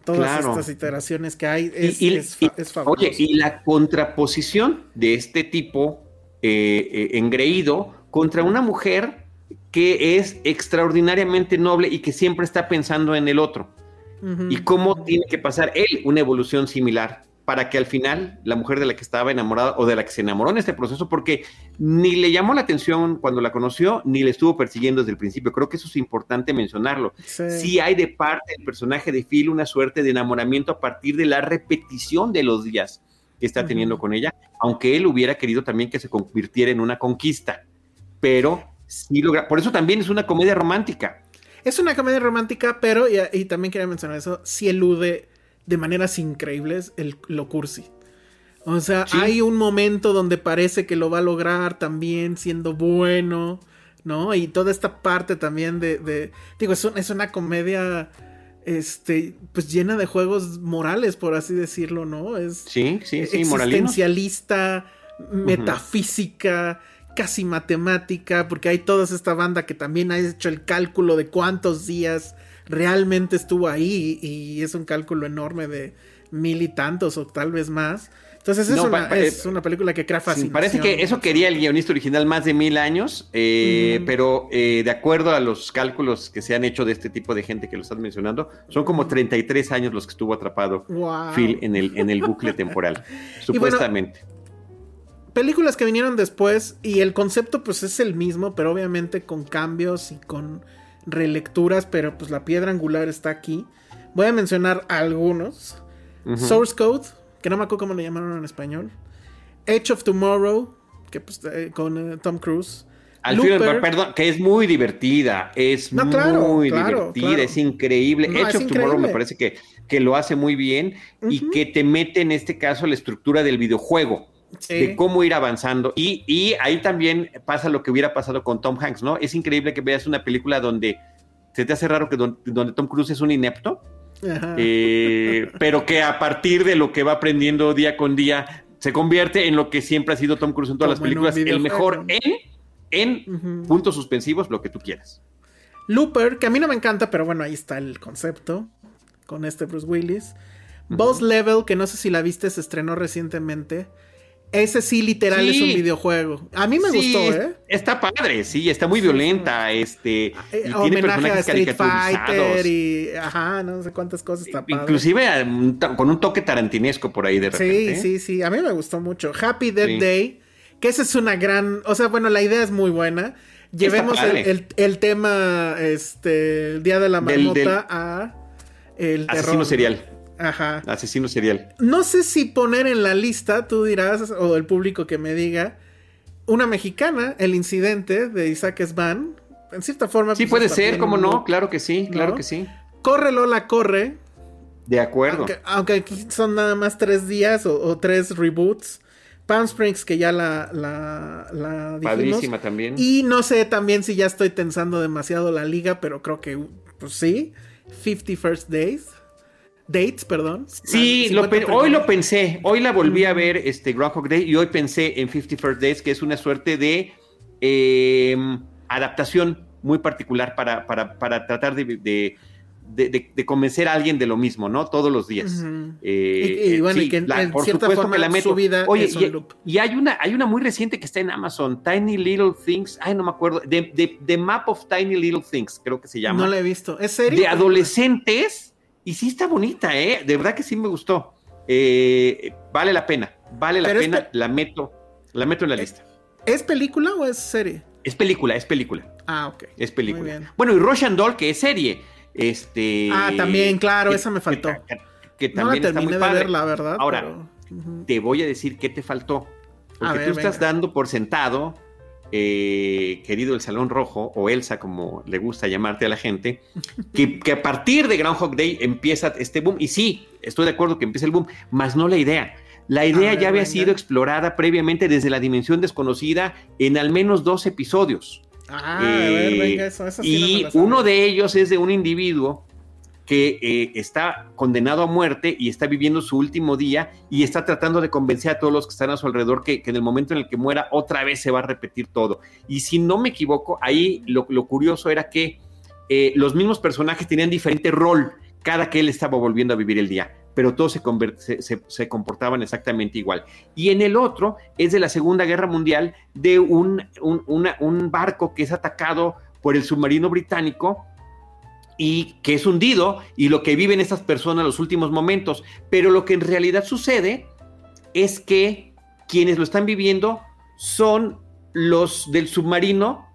todas estas iteraciones que hay es, y, fabuloso. Oye, y la contraposición de este tipo eh, eh, engreído contra una mujer que es extraordinariamente noble y que siempre está pensando en el otro. y cómo tiene que pasar él una evolución similar para que al final la mujer de la que estaba enamorada o de la que se enamoró en este proceso, porque ni le llamó la atención cuando la conoció, ni le estuvo persiguiendo desde el principio. Creo que eso es importante mencionarlo. Sí, hay de parte del personaje de Phil una suerte de enamoramiento a partir de la repetición de los días que está teniendo con ella, aunque él hubiera querido también que se convirtiera en una conquista. Pero sí logra. Por eso también es una comedia romántica. Es una comedia romántica, pero, y, y también quería mencionar eso, sí elude de maneras increíbles el, lo cursi. O sea, hay un momento donde parece que lo va a lograr también siendo bueno, ¿no? Y toda esta parte también de, digo, es, es, una comedia, este, pues llena de juegos morales, por así decirlo, ¿no? Es sí, sí, sí, existencialista, metafísica, casi matemática, porque hay toda esta banda que también ha hecho el cálculo de cuántos días realmente estuvo ahí y es un cálculo enorme de mil y tantos o tal vez más. Entonces es, una, es una, película que crea fascinación. parece que eso quería el guionista original más de mil años, eh, pero eh, de acuerdo a los cálculos que se han hecho de este tipo de gente que lo estás mencionando, son como 33 años los que estuvo atrapado Phil en el, en el bucle temporal, supuestamente. películas que vinieron después y el concepto pues es el mismo, pero obviamente con cambios y con relecturas, pero pues la piedra angular está aquí. Voy a mencionar algunos. Source Code, que no me acuerdo cómo le llamaron en español. Edge of Tomorrow, que pues eh, con eh, Tom Cruise. Al perdón, que es muy divertida, es muy divertida, es increíble. Edge of Tomorrow me parece que, que lo hace muy bien y que te mete en este caso la estructura del videojuego de cómo ir avanzando. Y, y, ahí también pasa lo que hubiera pasado con Tom Hanks, ¿no? Es increíble que veas una película donde se te hace raro que donde, Tom Cruise es un inepto, eh, pero que a partir de lo que va aprendiendo día con día se convierte en lo que siempre ha sido Tom Cruise en todas las películas, el mejor en, en puntos suspensivos, lo que tú quieras. Looper, que a mí no me encanta, pero bueno, ahí está el concepto con este Bruce Willis. Boss Level, que no sé si la viste, se estrenó recientemente. Ese sí, literal, es un videojuego. A mí me gustó, ¿eh? Está padre, sí, está muy violenta, este. Eh, y tiene personajes a Street Fighter y. Ajá, no sé cuántas cosas está padre. Inclusive con un toque tarantinesco por ahí de repente. Sí, sí, sí. A mí me gustó mucho. Happy Dead Day, que esa es una gran. O sea, bueno, la idea es muy buena. Llevemos el, tema, este, el Día de la Marmota a. El asesino serial. Ajá. Asesino serial. No sé si poner en la lista, tú dirás, o el público que me diga, una mexicana, el incidente de Isaac Svan. En cierta forma. Sí, pues, puede ser, ¿cómo no? Claro que sí, claro que sí. Corre Lola, corre. De acuerdo. Aunque, aquí son nada más tres días o, tres reboots. Palm Springs, que ya la, la, la Padrísima también. Y no sé también si ya estoy tensando demasiado la liga, pero creo que, pues sí. 50 First Days. Dates, perdón. Sí, hoy lo pensé, hoy la volví a ver, este Groundhog Day, y hoy pensé en 50 First Days, que es una suerte de em, adaptación muy particular para, para, tratar de, convencer a alguien de lo mismo, ¿no? Todos los días. Eh, y, bueno, y que en, cierta forma la meto. su vida Oye, y, hay una, hay una muy reciente que está en Amazon, Tiny Little Things, ay, no me acuerdo, The, Map of Tiny Little Things, creo que se llama. No la he visto, ¿es serio? De adolescentes y sí está bonita, ¿eh? De verdad que sí me gustó. Eh, vale la pena, vale la pena, la meto, la meto en la lista. ¿Es película o es serie? Es película, es película. Ah, ok. Es película. Bueno, y Russian Doll, que es serie. Este, ah, también, claro, esa me faltó. Que, también está muy padre. la verdad. Ahora, te voy a decir qué te faltó. Porque tú estás dando por sentado, eh, querido el Salón Rojo, o Elsa, como le gusta llamarte a la gente, que, que, a partir de Groundhog Day empieza este boom. Y sí, estoy de acuerdo que empieza el boom, más no la idea. La idea ya había sido explorada previamente desde la dimensión desconocida en al menos dos episodios. Ah, a ver, venga, eso, y uno de ellos es de un individuo que eh, está condenado a muerte y está viviendo su último día y está tratando de convencer a todos los que están a su alrededor que, en el momento en el que muera otra vez se va a repetir todo. Y si no me equivoco, ahí lo, curioso era que eh, los mismos personajes tenían diferente rol cada que él estaba volviendo a vivir el día pero todos se, comportaban exactamente igual. Y en el otro es de la Segunda Guerra Mundial, de un, barco que es atacado por el submarino británico y que es hundido y lo que viven estas personas en los últimos momentos. Pero lo que en realidad sucede es que quienes lo están viviendo son los del submarino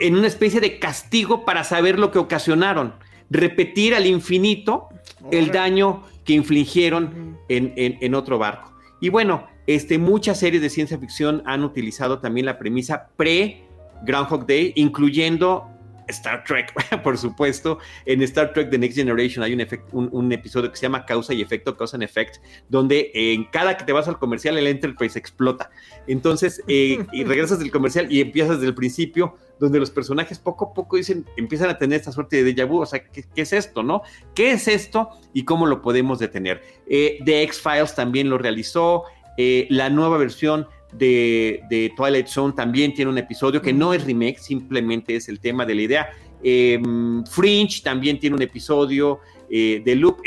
en una especie de castigo para saber lo que ocasionaron. Repetir al infinito el daño que infligieron en, otro barco. Y bueno, este, muchas series de ciencia ficción han utilizado también la premisa pre-Groundhog Day, incluyendo Star Trek, por supuesto. En Star Trek The Next Generation hay un, un, episodio que se llama Causa y Efecto, Causa and Effect, donde en cada que te vas al comercial el Enterprise explota. Entonces, eh, y regresas del comercial y empiezas desde el principio donde los personajes poco a poco dicen, empiezan a tener esta suerte de déjà vu, o sea, ¿qué, es esto, no? ¿Qué es esto y cómo lo podemos detener? Eh, The X-Files también lo realizó, eh, la nueva versión de, Twilight Zone también tiene un episodio que no es remake, simplemente es el tema de la idea. Em, Fringe también tiene un episodio eh, de Loop,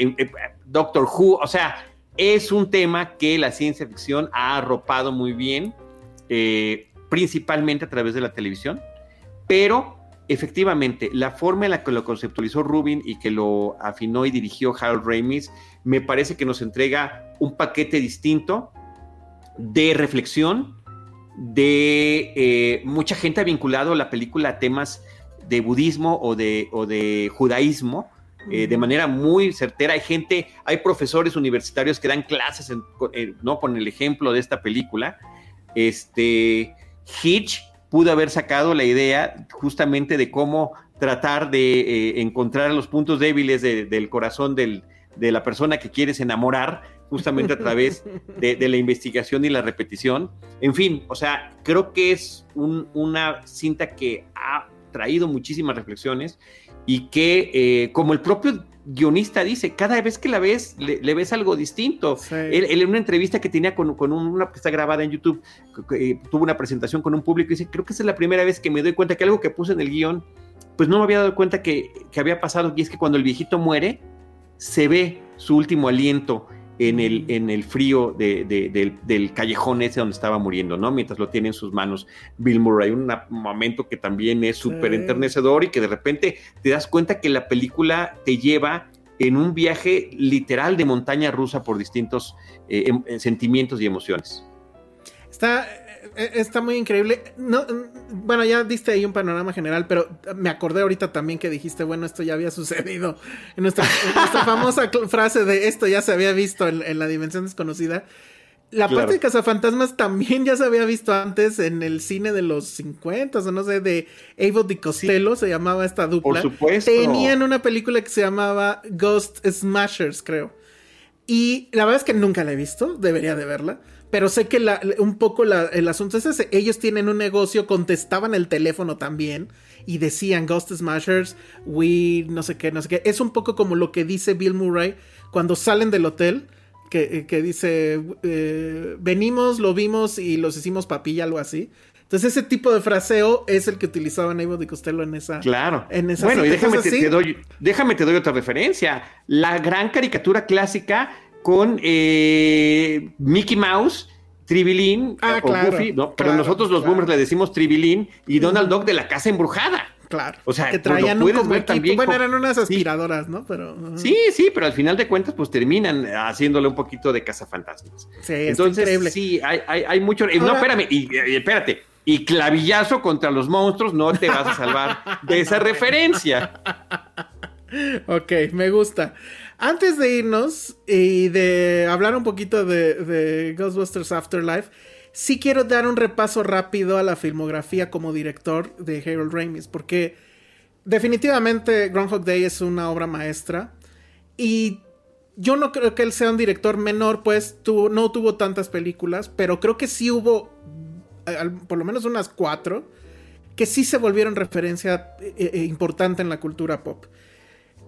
Doctor Who, o sea, es un tema que la ciencia ficción ha arropado muy bien, principalmente a través de la televisión pero efectivamente, la forma en la que lo conceptualizó Rubin y que lo afinó y dirigió Harold Ramis, me parece que nos entrega un paquete distinto de reflexión, de eh, mucha gente ha vinculado la película a temas de budismo o de, de judaísmo. Eh, de manera muy certera. Hay gente, hay profesores universitarios que dan clases eh, ¿no? con el ejemplo de esta película. Este, Hitch pudo haber sacado la idea justamente de cómo tratar de eh, encontrar los puntos débiles del corazón de la persona que quieres enamorar, justamente a través de, la investigación y la repetición. En fin, o sea, creo que es una cinta que ha traído muchísimas reflexiones y que, eh, como el propio guionista dice, cada vez que la ves, le, ves algo distinto. Él, en una entrevista que tenía con, una que está grabada en YouTube, eh, tuvo una presentación con un público y dice, creo que esa es la primera vez que me doy cuenta que algo que puse en el guion, pues no me había dado cuenta que, que había pasado, y es que cuando el viejito muere, se ve su último aliento en el, en el frío del, callejón ese donde estaba muriendo, ¿no? Mientras lo tiene en sus manos Bill Murray. Un momento que también es súper enternecedor y que de repente te das cuenta que la película te lleva en un viaje literal de montaña rusa por distintos eh, em, sentimientos y emociones. Está, está muy increíble. No, bueno, ya diste ahí un panorama general, pero me acordé ahorita también que dijiste, bueno, esto ya había sucedido. En nuestra, famosa frase de esto ya se había visto en, la dimensión desconocida. La parte de Cazafantasmas también ya se había visto antes en el cine de los 50 o no sé, de Evo Di Costello, se llamaba esta dupla. Por supuesto. Tenían una película que se llamaba Ghost Smashers, creo. Y la verdad es que nunca la he visto, debería de verla. Pero sé que un poco el asunto es ese. Ellos tienen un negocio, contestaban el teléfono también y decían Ghost Smashers, we, no sé qué, no sé qué. Es un poco como lo que dice Bill Murray cuando salen del hotel, que, que dice, eh, venimos, lo vimos y los hicimos papilla, algo así. Entonces ese tipo de fraseo es el que utilizaba Evo de Costello en esa. Claro. En esa bueno, y déjame te, doy, déjame te doy otra referencia. La gran caricatura clásica con eh, Mickey Mouse, Tribilín ah, o Goofy, ¿no? pero nosotros los boomers le decimos Tribilín y Donald Duck de la casa embrujada. Claro. O sea, que traían un ver también. Bueno, eran unas aspiradoras, ¿no? Pero. Sí, sí, pero al final de cuentas, pues terminan haciéndole un poquito de cazafantasmas. Sí, Entonces, increíble. sí, hay, hay, hay mucho. no, espérame, y, espérate. Y clavillazo contra los monstruos, no te vas a salvar de esa referencia. ok, me gusta. Antes de irnos y de hablar un poquito de, Ghostbusters Afterlife, sí quiero dar un repaso rápido a la filmografía como director de Harold Ramis, porque definitivamente Groundhog Day es una obra maestra y yo no creo que él sea un director menor, pues no tuvo tantas películas, pero creo que sí hubo por lo menos unas cuatro que sí se volvieron referencia eh, eh, importante en la cultura pop.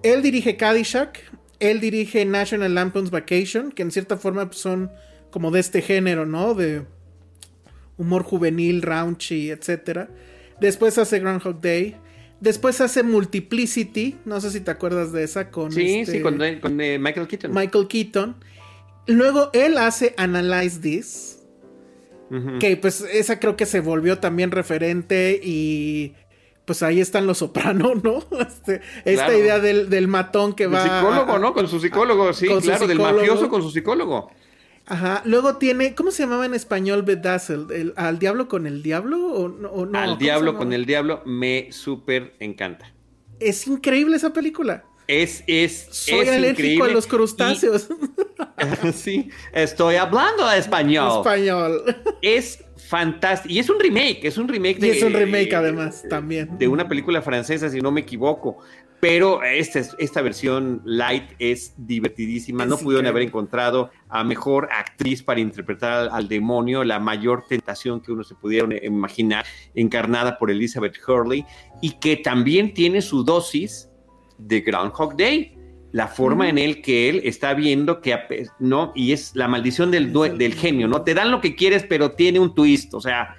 Él dirige Caddyshack, él dirige National Lampoon's Vacation, que en cierta forma pues, son como de este género, ¿no? De humor juvenil, raunchy, etc. Después hace Groundhog Day. Después hace Multiplicity, no sé si te acuerdas de esa con... Sí, este sí, con, eh, Michael Keaton. Michael Keaton. Luego él hace Analyze This, que pues esa creo que se volvió también referente y pues ahí están los sopranos, ¿no? Este, esta idea del, matón que va. El psicólogo, ¿no? Con su psicólogo, sí, claro, del mafioso con su psicólogo. Ajá, luego tiene, ¿cómo se llamaba en español Bedazzled? ¿Al diablo con el diablo o no? Al diablo con el diablo me súper encanta. Es increíble esa película. Es, es, Soy alérgico a los crustáceos. sí, estoy hablando español. Español. Es fantástico. Y es un remake, es un remake de. Y es un remake, además, también. De una película francesa, si no me equivoco. Pero esta, esta versión light es divertidísima. no pudieron haber encontrado a mejor actriz para interpretar al, demonio, la mayor tentación que uno se pudiera imaginar, encarnada por Elizabeth Hurley, y que también tiene su dosis de Groundhog Day. La forma en el que él está viendo que, ¿no? Y es la maldición del, del genio, ¿no? Te dan lo que quieres, pero tiene un twist, o sea,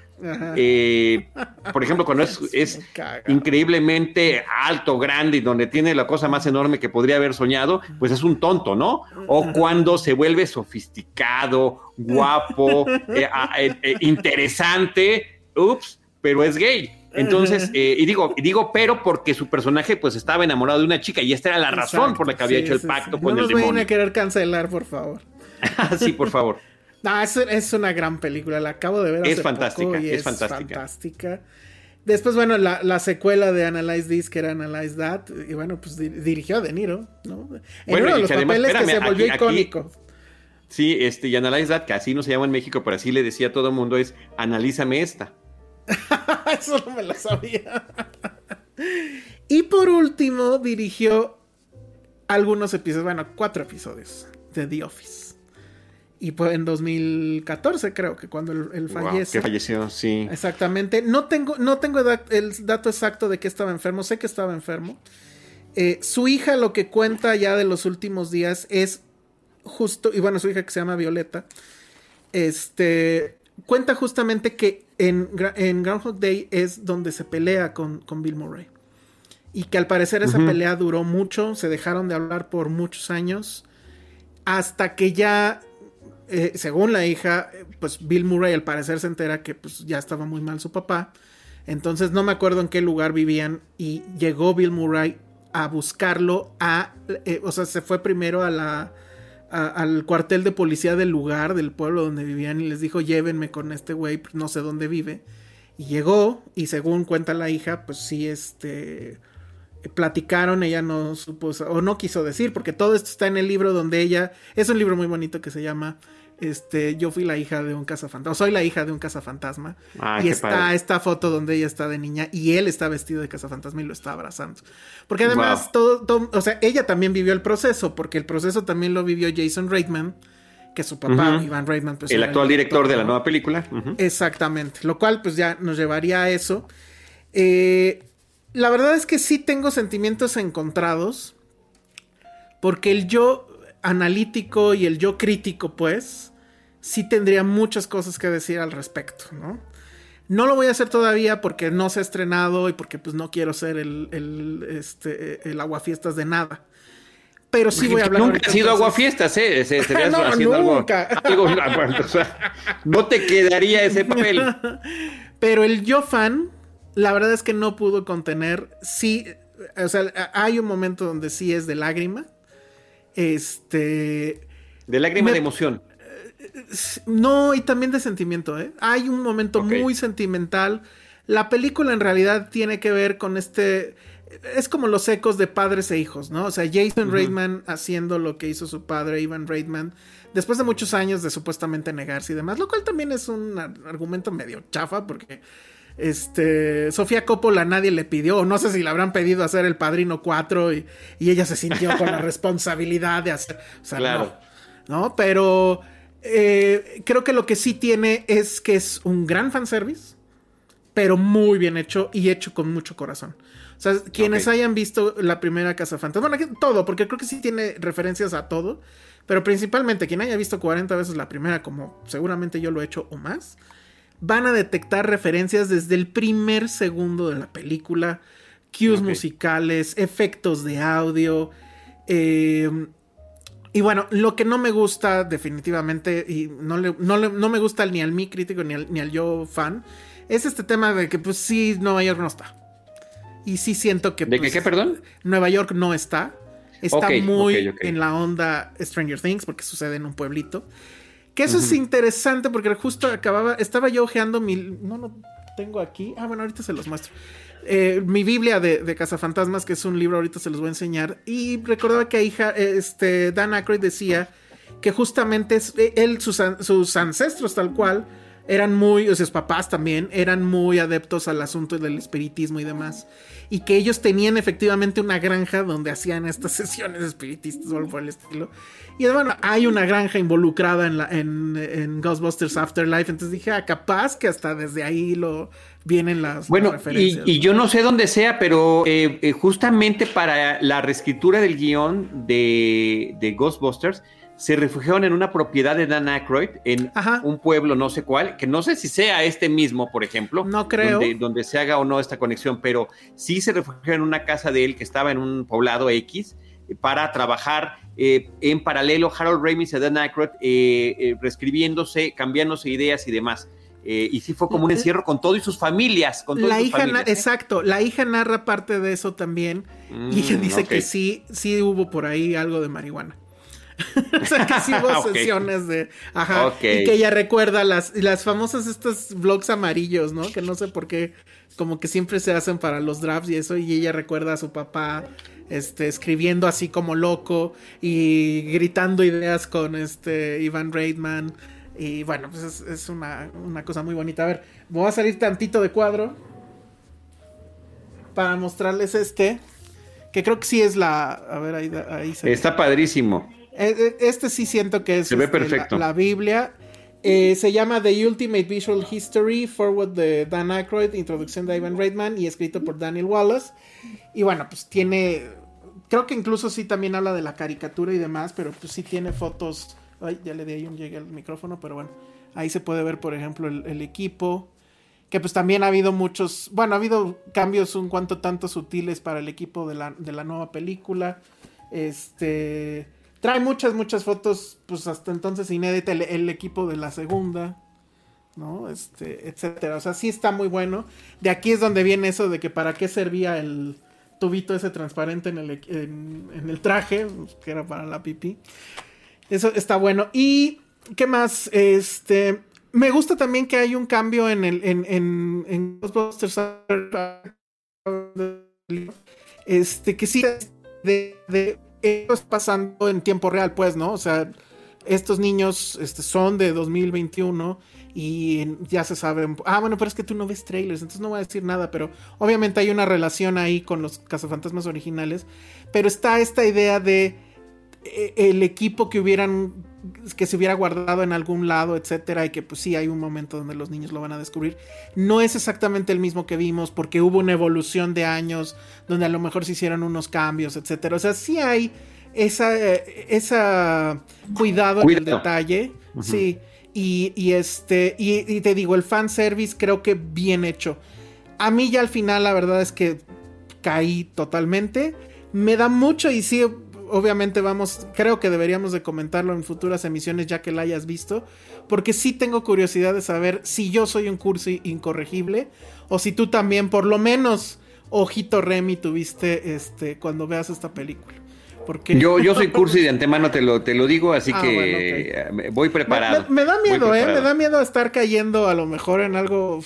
eh, por ejemplo, cuando es, es increíblemente alto, grande y donde tiene la cosa más enorme que podría haber soñado, pues es un tonto, ¿no? O cuando se vuelve sofisticado, guapo, eh, eh, interesante, ups, pero es gay. Entonces, eh, y digo, digo, pero porque su personaje pues estaba enamorado de una chica y esta era la razón por la que había hecho el pacto con el demonio. No a querer cancelar, por favor. sí, por favor. no, es, una gran película, la acabo de ver. Es fantástica, es, fantástica. fantástica. Después, bueno, la, secuela de Analyze This, que era Analyze That, y bueno, pues dirigió a De Niro, ¿no? En bueno, uno de los papeles que se volvió icónico. sí, este, y Analyze That, que así no se llama en México, pero así le decía a todo el mundo, es Analízame esta. Eso no me lo sabía. y por último, dirigió algunos episodios, bueno, cuatro episodios de The Office. Y fue en 2014, creo que cuando él, fallece. que falleció, sí. Exactamente. No tengo, no tengo el dato exacto de que estaba enfermo. Sé que estaba enfermo. Eh, su hija lo que cuenta ya de los últimos días es justo, y bueno, su hija que se llama Violeta, este, cuenta justamente que en, en, Groundhog Day es donde se pelea con, Bill Murray. Y que al parecer esa pelea duró mucho, se dejaron de hablar por muchos años, hasta que ya, eh, según la hija, pues Bill Murray al parecer se entera que pues ya estaba muy mal su papá. Entonces no me acuerdo en qué lugar vivían y llegó Bill Murray a buscarlo a, eh, o sea, se fue primero a la, al cuartel de policía del lugar, del pueblo donde vivían, y les dijo, llévenme con este güey, pues, no sé dónde vive. Y llegó, y según cuenta la hija, pues sí, este, platicaron, ella no supo, o no quiso decir, porque todo esto está en el libro donde ella, es un libro muy bonito que se llama este, yo fui la hija de un cazafantasma, soy la hija de un cazafantasma. y está esta foto donde ella está de niña y él está vestido de cazafantasma y lo está abrazando. Porque además, todo, o sea, ella también vivió el proceso, porque el proceso también lo vivió Jason Reitman, que su papá, Ivan Reitman, pues. El actual director, de la nueva película. Exactamente. Lo cual, pues ya nos llevaría a eso. Eh, la verdad es que sí tengo sentimientos encontrados. Porque el yo analítico y el yo crítico, pues, sí tendría muchas cosas que decir al respecto, ¿no? No lo voy a hacer todavía porque no se ha estrenado y porque pues no quiero ser el, el, este, el aguafiestas de nada. Pero sí voy a hablar. Nunca ha sido aguafiestas, ¿eh? no, nunca. no te quedaría ese papel. Pero el yo fan, la verdad es que no pudo contener. Sí, o sea, hay un momento donde sí es de lágrima. Este. De lágrima de emoción. No, y también de sentimiento, ¿eh? Hay un momento muy sentimental. La película en realidad tiene que ver con este. es como los ecos de padres e hijos, ¿no? O sea, Jason Reitman haciendo lo que hizo su padre, Ivan Reitman, después de muchos años de supuestamente negarse y demás, lo cual también es un argumento medio chafa porque este, Sofía Coppola nadie le pidió, o no sé si le habrán pedido hacer El Padrino 4 y, ella se sintió con la responsabilidad de hacer, o sea, claro. no, Pero eh, creo que lo que sí tiene es que es un gran fanservice, pero muy bien hecho y hecho con mucho corazón. O sea, quienes hayan visto la primera Casa Fantasma, bueno, todo, porque creo que sí tiene referencias a todo, pero principalmente quien haya visto 40 veces la primera, como seguramente yo lo he hecho o más, van a detectar referencias desde el primer segundo de la película, cues musicales, efectos de audio. Eh, y bueno, lo que no me gusta definitivamente, y no, no, me gusta ni al mi crítico ni al, ni al yo fan, es este tema de que pues sí, Nueva York no está. Y sí siento que... ¿De pues, qué, perdón? Nueva York no está. Está muy en la onda Stranger Things porque sucede en un pueblito. Que eso es interesante porque justo acababa, estaba yo ojeando mi... No, no tengo aquí. Ah, bueno, ahorita se los muestro. Eh, mi Biblia de, de Cazafantasmas, que es un libro, ahorita se los voy a enseñar. Y recordaba que hija, este, Dan Aykroyd decía que justamente él, sus, sus ancestros tal cual, eran muy, o sea, sus papás también, eran muy adeptos al asunto del espiritismo y demás. Y que ellos tenían efectivamente una granja donde hacían estas sesiones espiritistas o algo por el estilo. Y bueno, hay una granja involucrada en, la, en, Ghostbusters Afterlife. Entonces dije, ah, capaz que hasta desde ahí lo vienen las, bueno, referencias. Y, y, yo no sé dónde sea, pero eh, eh, justamente para la reescritura del guion de, de Ghostbusters se refugiaron en una propiedad de Dan Aykroyd, en un pueblo no sé cuál, que no sé si sea este mismo, por ejemplo. No creo. Donde, se haga o no esta conexión, pero sí se refugiaron en una casa de él que estaba en un poblado X eh, para trabajar eh, en paralelo Harold Ramis y Dan Aykroyd eh, reescribiéndose, cambiándose ideas y demás. y sí fue como un encierro con todo y sus familias. Con la hija, exacto, la hija narra parte de eso también y mm, dice que sí, sí hubo por ahí algo de marihuana. o sea, que sí hubo sesiones de. Ajá. Y que ella recuerda las, las famosas estos vlogs amarillos, ¿no? Que no sé por qué, como que siempre se hacen para los drafts y eso. Y ella recuerda a su papá, este, escribiendo así como loco y gritando ideas con este Ivan Reitman. Y bueno, pues es, una, una cosa muy bonita. A ver, voy a salir tantito de cuadro para mostrarles este. Que creo que sí es la. A ver, ahí, ahí se Está padrísimo. Eh, eh, este sí siento que es se ve este, perfecto. La, Biblia. Eh, se llama The Ultimate Visual History, Forward de Dan Aykroyd, introducción de Ivan Reitman y escrito por Daniel Wallace. Y bueno, pues tiene, creo que incluso sí también habla de la caricatura y demás, pero pues sí tiene fotos. Ay, ya le di ahí un llegue al micrófono, pero bueno, ahí se puede ver, por ejemplo, el, equipo. Que pues también ha habido muchos, bueno, ha habido cambios un cuanto tanto sutiles para el equipo de la, de la nueva película. Este Trae muchas, muchas fotos, pues hasta entonces inédita el, equipo de la segunda, ¿no? Este, etcétera. O sea, sí está muy bueno. De aquí es donde viene eso de que para qué servía el tubito ese transparente en el, en, el traje, que era para la pipí. Eso está bueno. Y, ¿qué más? Este, me gusta también que hay un cambio en el, en, en Ghostbusters. Este, que sí, de, de esto es pasando en tiempo real, pues, ¿no? O sea, estos niños este, son de 2021 y ya se sabe. Ah, bueno, pero es que tú no ves trailers, entonces no voy a decir nada, pero obviamente hay una relación ahí con los cazafantasmas originales. Pero está esta idea de eh, el equipo que hubieran que se hubiera guardado en algún lado, etcétera, y que pues sí hay un momento donde los niños lo van a descubrir. No es exactamente el mismo que vimos porque hubo una evolución de años donde a lo mejor se hicieron unos cambios, etcétera. O sea, sí hay esa, eh, esa cuidado, en el detalle, sí. Y, este, y, y, te digo, el fan service creo que bien hecho. A mí ya al final la verdad es que caí totalmente. Me da mucho y sí, obviamente vamos, creo que deberíamos de comentarlo en futuras emisiones ya que la hayas visto, porque sí tengo curiosidad de saber si yo soy un curso incorregible o si tú también, por lo menos, ojito Remy tuviste este cuando veas esta película. Porque... Yo, yo soy cursi de antemano, te lo, te lo digo, así ah, que voy preparado. Me, da miedo, ¿eh? Me da miedo estar cayendo a lo mejor en algo,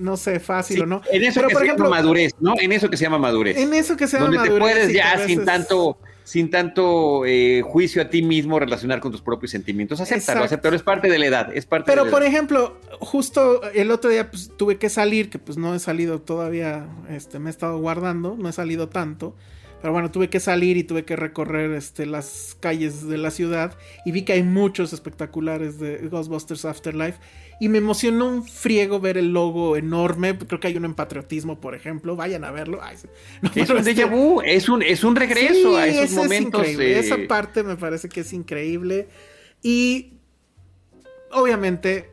no sé, fácil o no. En eso que se llama madurez, ¿no? En eso que se llama madurez. En eso que se llama madurez. Donde te puedes ya sin tanto sin tanto eh, juicio a ti mismo relacionar con tus propios sentimientos. Acéptalo, acéptalo, es parte de la edad, es parte Pero, de la por ejemplo, justo el otro día pues, tuve que salir, que pues no he salido todavía, este, me he estado guardando, no he salido tanto. Pero bueno, tuve que salir y tuve que recorrer este, las calles de la ciudad y vi que hay muchos espectaculares de Ghostbusters Afterlife y me emocionó un friego ver el logo enorme. Creo que hay uno en Patriotismo, por ejemplo. Vayan a verlo. es un este déjà vu, es un, es un regreso a esos momentos. Esa parte me parece que es increíble. Y obviamente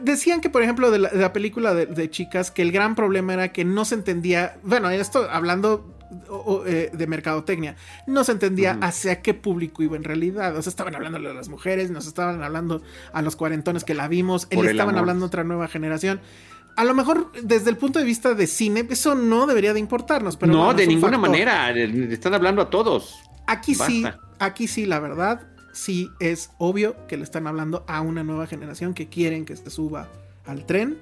decían que, por ejemplo, de la, película de, de, chicas, que el gran problema era que no se entendía. Bueno, esto hablando eh, de mercadotecnia. No se entendía hacia qué público iba en realidad. O sea, estaban hablando a las mujeres, nos estaban hablando a los cuarentones que la vimos, él estaban hablando a otra nueva generación. A lo mejor desde el punto de vista de cine, eso no debería de importarnos. Pero no, de ninguna manera. están hablando a todos. Aquí sí, aquí sí, la verdad, sí es obvio que le están hablando a una nueva generación que quieren que se suba al tren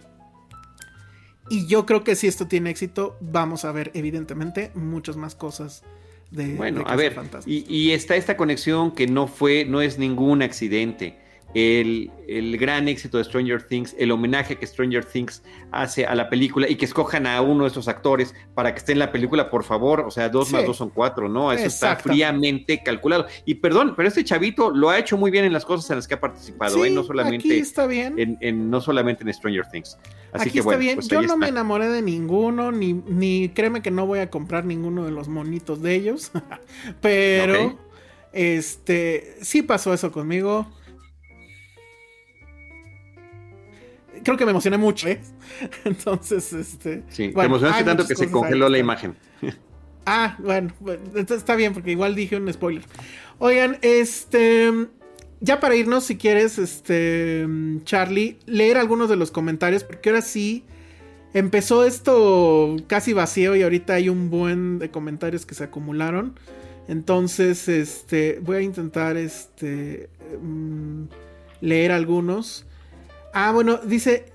y yo creo que si esto tiene éxito, vamos a ver evidentemente muchas más cosas de... Bueno, a ver, y, y, está esta conexión que no fue, no es ningún accidente el, gran éxito de Stranger Things, el homenaje que Stranger Things hace a la película y que escojan a uno de esos actores para que esté en la película, por favor. O sea, dos más dos son cuatro, ¿no? Eso está fríamente calculado. Y perdón, pero este chavito lo ha hecho muy bien en las cosas en las que ha participado, ¿eh? No solamente. está bien. En, no solamente en Stranger Things. Así que, está bien. Pues Yo no me enamoré de ninguno, ni, ni créeme que no voy a comprar ninguno de los monitos de ellos. pero. Este, sí pasó eso conmigo. Creo que me emocioné mucho, ¿eh? Entonces, este. Sí, te emocionaste tanto que se congeló la imagen. Ah, bueno, entonces está bien, porque igual dije un spoiler. Oigan, este. Ya para irnos, si quieres, este. Charlie, leer algunos de los comentarios, porque ahora sí. Empezó esto casi vacío y ahorita hay un buen de comentarios que se acumularon. Entonces, este. Voy a intentar, este. Mm, leer algunos. Ah, bueno, dice,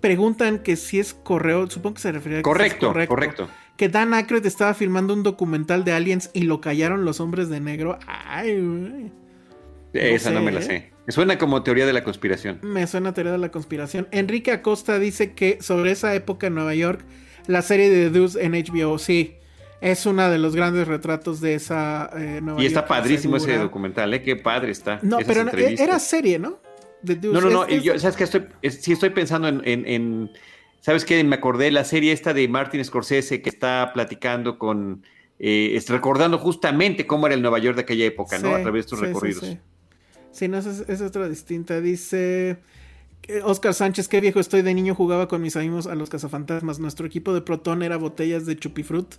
preguntan que si es correo, supongo que se refería a correcto, correcto, correcto. Que Dan Aykroyd estaba filmando un documental de aliens y lo callaron los hombres de negro. Ay, güey. Esa no me la sé. Me suena como teoría de la conspiración. Me suena teoría de la conspiración. Enrique Acosta dice que sobre esa época en Nueva York, la serie de The Deuce en HBO, sí, es uno de los grandes retratos de esa eh, Nueva York. Y está padrísimo ese documental, ¿eh? Qué padre está. No, pero era serie, ¿no? No, no, no. yo, ¿sabes qué? Estoy, sí estoy pensando en, ¿Sabes qué? Me acordé la serie esta de Martin Scorsese que está platicando con. Eh, recordando justamente cómo era el Nueva York de aquella época, ¿no? A través de estos recorridos. Sí, sí. no, esa es, otra distinta. Dice. Oscar Sánchez, qué viejo estoy de niño, jugaba con mis amigos a los cazafantasmas. Nuestro equipo de protón era botellas de chupifrut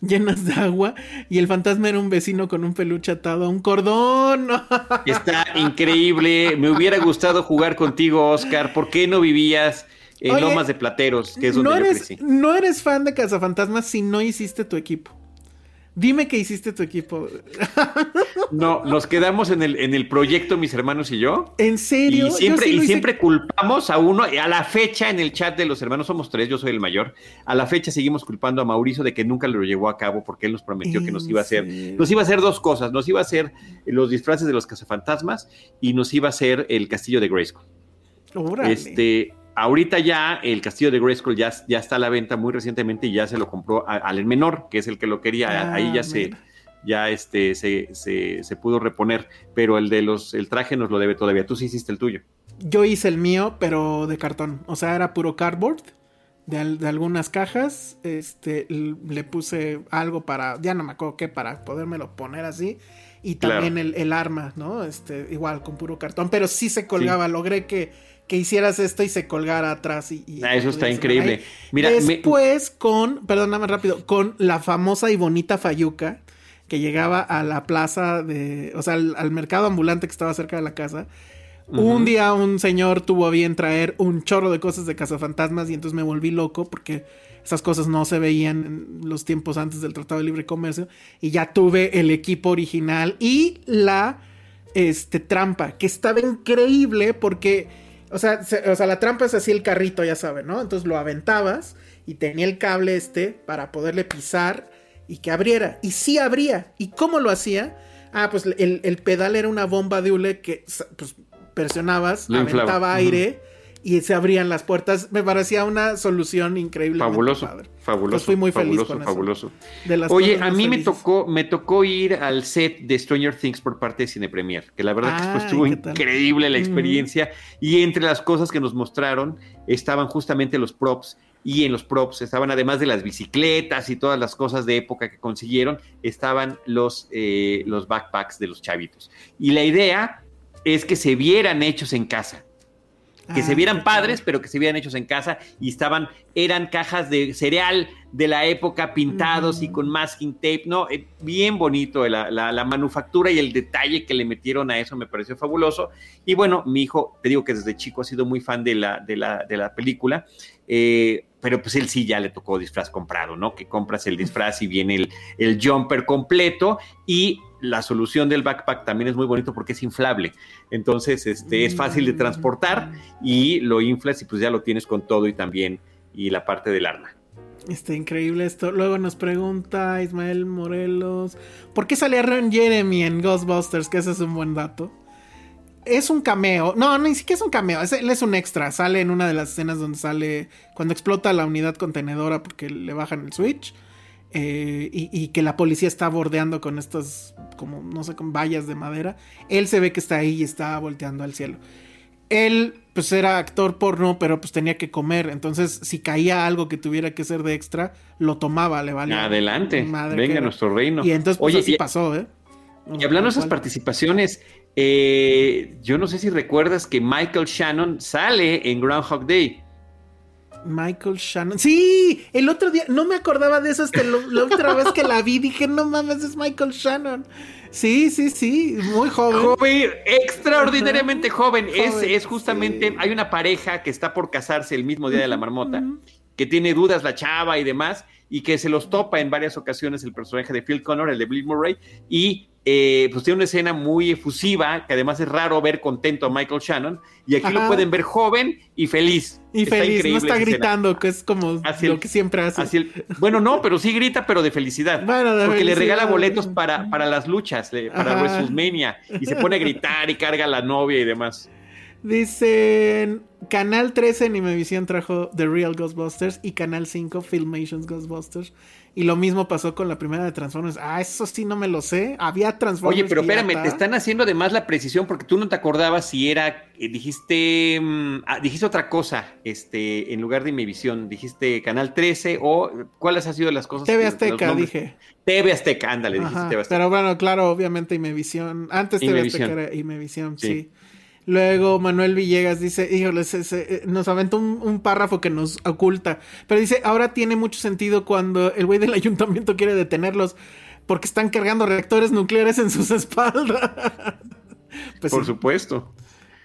llenas de agua y el fantasma era un vecino con un peluche atado a un cordón. Está increíble. Me hubiera gustado jugar contigo, Oscar. ¿Por qué no vivías en Lomas de Plateros, que es donde no yo eres, No eres fan de cazafantasmas si no hiciste tu equipo. Dime qué hiciste tu equipo. No, nos quedamos en el, en el proyecto, mis hermanos y yo. ¿En serio? Y siempre, y siempre culpamos a uno. A la fecha, en el chat de los hermanos, somos tres, yo soy el mayor. A la fecha seguimos culpando a Mauricio de que nunca lo llevó a cabo porque él nos prometió que nos iba a hacer. Nos iba a hacer dos cosas. Nos iba a hacer los disfraces de los cazafantasmas y nos iba a hacer el castillo de Grayskull. Este ahorita ya el castillo de Grayskull ya, ya está a la venta muy recientemente y ya se lo compró al menor, que es el que lo quería. Ahí ya ah, se ya este se, se, pudo reponer, pero el de los el traje nos lo debe todavía. Tú sí hiciste el tuyo. Yo hice el mío, pero de cartón. O sea, era puro cardboard. De, algunas cajas, este, le puse algo para, ya no me acuerdo qué, para podérmelo poner así, y también el, arma, ¿no? Este, igual con puro cartón, pero sí se colgaba, logré que que hicieras esto y se colgara atrás y... ah, eso está increíble. Mira, Después con, perdóname rápido, con la famosa y bonita Fayuca, que llegaba a la plaza de, o sea, al, mercado ambulante que estaba cerca de la casa, Un día un señor tuvo a bien traer un chorro de cosas de cazafantasmas y entonces me volví loco porque esas cosas no se veían en los tiempos antes del Tratado de Libre Comercio y ya tuve el equipo original y la este, trampa que estaba increíble porque, o sea, o sea, la trampa es así el carrito, ya saben, ¿no? Entonces lo aventabas y tenía el cable este para poderle pisar y que abriera. Y sí abría. ¿Y cómo lo hacía? Ah, pues el, el pedal era una bomba de hule que pues, presionabas, aventaba aire y se abrían las puertas. Me parecía una solución increíble. Fabuloso, fabuloso. fui muy feliz fabuloso, fabuloso. Oye, a mí me tocó, me tocó ir al set de Stranger Things por parte de Cine Premier, que la verdad que estuvo increíble la experiencia. Y entre las cosas que nos mostraron estaban justamente los props y en los props estaban, además de las bicicletas y todas las cosas de época que consiguieron, estaban los, eh, los backpacks de los chavitos. Y la idea es que se vieran hechos en casa. Que se ah, vieran padres, pero que se vieran hechos en casa y estaban, eran cajas de cereal de la época pintados y con masking tape, ¿no? Eh, bien bonito la, la, manufactura y el detalle que le metieron a eso me pareció fabuloso. Y bueno, mi hijo, te digo que desde chico ha sido muy fan de la, de la, de la película. Eh, pero pues él sí ya le tocó disfraz comprado, ¿no? Que compras el disfraz y viene el, el jumper completo y la solución del backpack también es muy bonito porque es inflable. Entonces, este, es fácil de transportar y lo inflas y pues ya lo tienes con todo y también y la parte del arma. Está increíble esto. Luego nos pregunta Ismael Morelos, ¿por qué sale Ron Jeremy en Ghostbusters? Que ese es un buen dato. Es un cameo. No, ni siquiera es un cameo. él es un extra. Sale en una de las escenas donde sale cuando explota la unidad contenedora porque le bajan el switch. Eh, y, que la policía está bordeando con estas, como no sé, con vallas de madera. Él se ve que está ahí y está volteando al cielo. Él, pues era actor porno, pero pues tenía que comer. Entonces, si caía algo que tuviera que ser de extra, lo tomaba, le valía. Adelante, venga a nuestro reino. Y entonces, pues así pasó, ¿eh? Y hablando de esas participaciones, eh, yo no sé si recuerdas que Michael Shannon sale en Groundhog Day. Michael Shannon. Sí, el otro día, no me acordaba de eso hasta la otra vez que la vi, dije, no mames, es Michael Shannon. Sí, sí, sí, muy joven. Joven, extraordinariamente joven. Es, es, justamente, hay una pareja que está por casarse el mismo día de la marmota, que tiene dudas la chava y demás, y que se los topa en varias ocasiones el personaje de Phil Connor, el de Bill Murray, y eh, pues tiene una escena muy efusiva, que además es raro ver contento a Michael Shannon, y aquí lo pueden ver joven y feliz. Y feliz, no está gritando, que es como lo que siempre hace. bueno, no, pero sí grita, pero de felicidad. porque le regala boletos para, para las luchas, para WrestleMania, y se pone a gritar y carga a la novia y demás. Dicen, Canal 13 en Imevisión trajo The Real Ghostbusters y Canal 5 Filmations Ghostbusters. Y lo mismo pasó con la primera de Transformers. Ah, eso sí no me lo sé. Había Transformers. Oye, pero espérame, te están haciendo además la precisión porque tú no te acordabas si era, eh, dijiste, mm, ah, dijiste otra cosa, este, en lugar de Imevisión, dijiste Canal 13 o cuáles han sido las cosas. TV Azteca, dije. TV Azteca, ándale, dijiste TV Azteca. Pero bueno, claro, obviamente Imevisión. Antes TV Azteca era Imevisión, sí. Luego Manuel Villegas dice, híjole, eh, nos aventó un, párrafo que nos oculta. Pero dice, ahora tiene mucho sentido cuando el güey del ayuntamiento quiere detenerlos porque están cargando reactores nucleares en sus espaldas. pues por supuesto.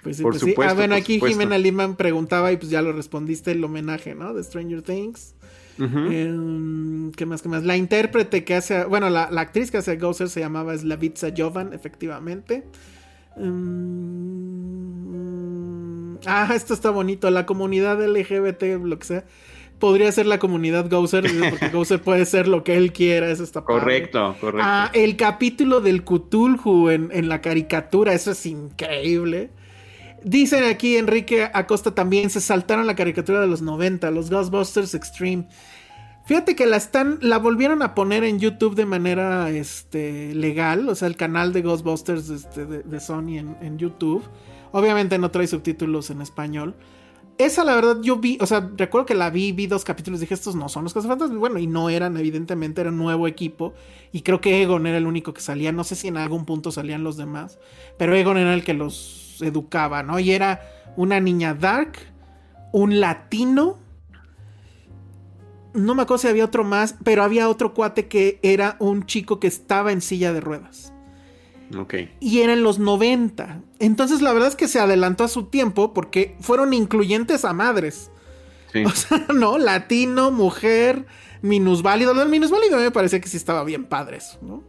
Pues por pues supuesto. Ah, bueno, aquí Jimena Lima preguntaba y pues ya lo respondiste el homenaje, ¿no? De Stranger Things. Em, ¿Qué más? ¿Qué más? La intérprete que hace, bueno, la, actriz que hace Gozer se llamaba Slavitsa Jovan, efectivamente. Mm, ah, esto está bonito. La comunidad LGBT, lo que sea. Podría ser la comunidad Gouser, porque Gouser puede ser lo que él quiera. Eso está Correcto, correcto. Ah, el capítulo del Cthulhu en, en la caricatura, eso es increíble. Dicen aquí Enrique Acosta también se saltaron la caricatura de los 90, los Ghostbusters Extreme. Fíjate que la están, la volvieron a poner en YouTube de manera este, legal, o sea, el canal de Ghostbusters este, de, Sony en, YouTube. Obviamente no trae subtítulos en español. Esa, la verdad, yo vi, o sea, recuerdo que la vi, vi dos capítulos, dije, estos no son los cazafantasmas. Bueno, y no eran, evidentemente, era un nuevo equipo. Y creo que Egon era el único que salía. No sé si en algún punto salían los demás. Pero Egon era el que los educaba, ¿no? Y era una niña dark, un latino no me acuerdo si había otro más, pero había otro cuate que era un chico que estaba en silla de ruedas. Y era en los 90. Entonces la verdad es que se adelantó a su tiempo porque fueron incluyentes a madres. Sí. O sea, no, latino, mujer, minusválido. Del minusválido a mí me parecía que sí estaba bien padres, ¿no?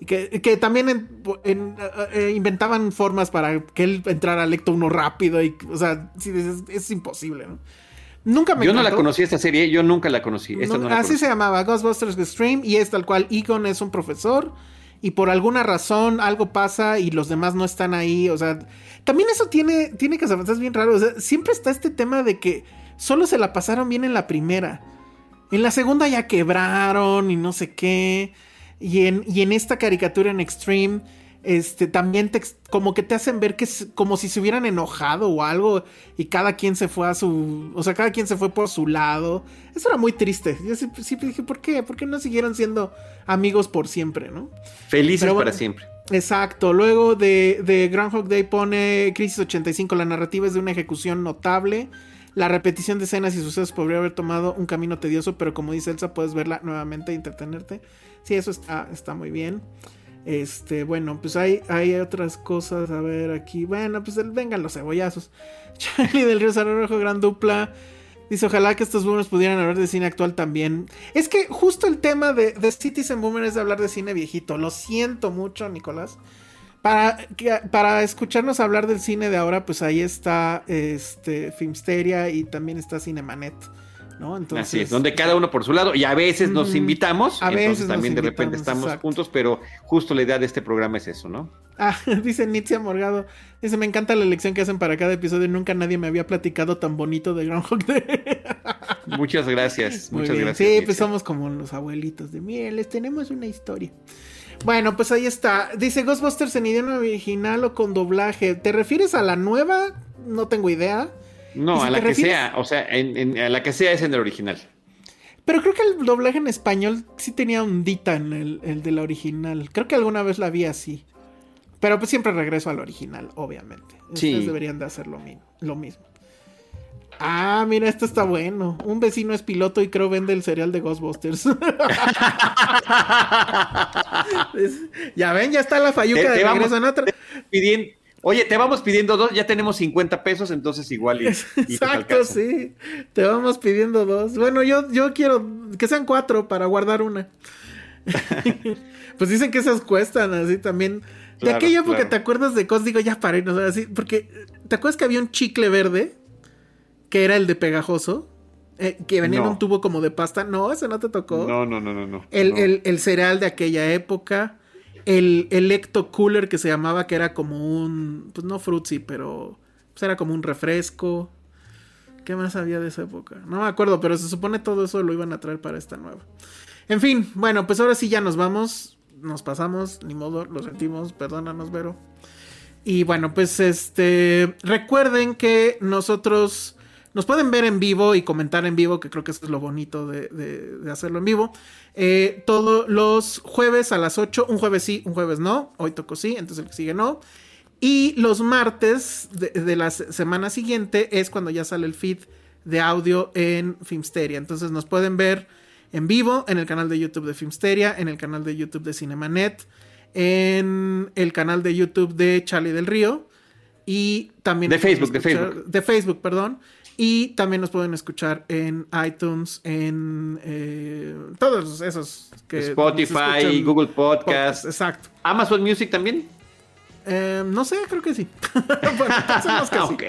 Y que, que también en- en, eh, eh, inventaban formas para que él entrara al lecto uno rápido. Y, o sea, sí, es, es imposible, ¿no? Nunca me Yo no la conocí esta serie, yo nunca la conocí. Esta No, no la así conocí. se llamaba, Ghostbusters Extreme, y es tal cual, Egon es un profesor, y por alguna razón algo pasa y los demás no están ahí, o sea, también eso tiene, tiene que es bien raro, siempre está este tema de que solo se la pasaron bien en la primera, en la segunda ya quebraron y no sé qué, y en, y en esta caricatura en Extreme, este, también te, como que te hacen ver que es como si se hubieran enojado o algo y cada quien se fue a su, o sea, cada quien se fue por su lado. Eso era muy triste. Yo siempre, siempre dije, ¿por qué? ¿Por qué no siguieron siendo amigos por siempre, no? Felices bueno. para siempre. Exacto. Luego de, de Groundhog Day pone Crisis 85. La narrativa es de una ejecución notable. La repetición de escenas y sucesos podría haber tomado un camino tedioso, pero como dice Elsa, puedes verla nuevamente e entretenerte. Sí, eso está, está muy bien. Este, bueno, pues hay, hay otras cosas. A ver, aquí. Bueno, pues vengan los cebollazos. Charlie del Río Rojo, gran dupla. Dice, ojalá que estos boomers pudieran hablar de cine actual también. Es que justo el tema de, de Citizen Boomer es de hablar de cine viejito. Lo siento mucho, Nicolás. Para, para escucharnos hablar del cine de ahora, pues ahí está este, Filmsteria y también está Cinemanet. ¿No? Entonces, Así es, donde cada uno por su lado y a veces nos invitamos, A veces entonces también de repente estamos exacto. juntos, pero justo la idea de este programa es eso, ¿no? Ah, dice Nitzia Morgado. Dice, me encanta la elección que hacen para cada episodio. Nunca nadie me había platicado tan bonito de Groundhog Day. Muchas gracias, Muy muchas bien. gracias. Sí, Nitzia. pues somos como los abuelitos de miren, les tenemos una historia. Bueno, pues ahí está. Dice Ghostbusters en idioma original o con doblaje. ¿Te refieres a la nueva? No tengo idea. ¿Y No, si a la que refieres- sea, o sea, en, en- a la que sea es en el original. Pero creo que el doblaje en español sí tenía ondita en el, el de la original. Creo que alguna vez la vi así. Pero pues siempre regreso al original, obviamente. Sí. Ustedes deberían de hacer lo, mi- lo mismo. Ah, mira, esto está bueno. Un vecino es piloto y creo vende el cereal de Ghostbusters. Ya ven, ya está la fayuca Te- de vamos- regreso en otra. Pidien- Oye, te vamos pidiendo dos, ya tenemos 50 pesos, entonces igual y, y Exacto, sí. Te vamos pidiendo dos. Bueno, yo, yo quiero que sean cuatro para guardar una. pues dicen que esas cuestan así también. de aquella época, claro. ¿te acuerdas de cosas? Digo, ya para irnos así. Porque, ¿te acuerdas que había un chicle verde? Que era el de pegajoso. eh, que venía en No. un tubo como de pasta. No, ese no te tocó. No, no, no, no, no. El, no. el- el cereal de aquella época. El Electo Cooler que se llamaba, que era como un. Pues no frutzi, pero. Pues era como un refresco. ¿Qué más había de esa época? No me acuerdo, pero se supone todo eso lo iban a traer para esta nueva. En fin, bueno, pues ahora sí ya nos vamos. Nos pasamos, ni modo, lo sentimos, perdónanos, Vero. Y bueno, pues este. Recuerden que nosotros. Nos pueden ver en vivo y comentar en vivo, que creo que eso es lo bonito de, de- de hacerlo en vivo. Eh, todos los jueves a las 8, un jueves sí, un jueves no. Hoy tocó sí, entonces el que sigue no. Y los martes de, de la se- semana siguiente es cuando ya sale el feed de audio en Filmsteria. Entonces nos pueden ver en vivo en el canal de YouTube de Filmsteria, en el canal de YouTube de Cinemanet, en el canal de YouTube de Charlie del Río y también De Facebook, de Facebook. de Facebook, perdón. Y también nos pueden escuchar en iTunes, en eh, todos esos que Spotify, Google Podcast. Exacto. Amazon Music también. Eh, no sé, creo que sí. bueno, pensemos que sí. Ok.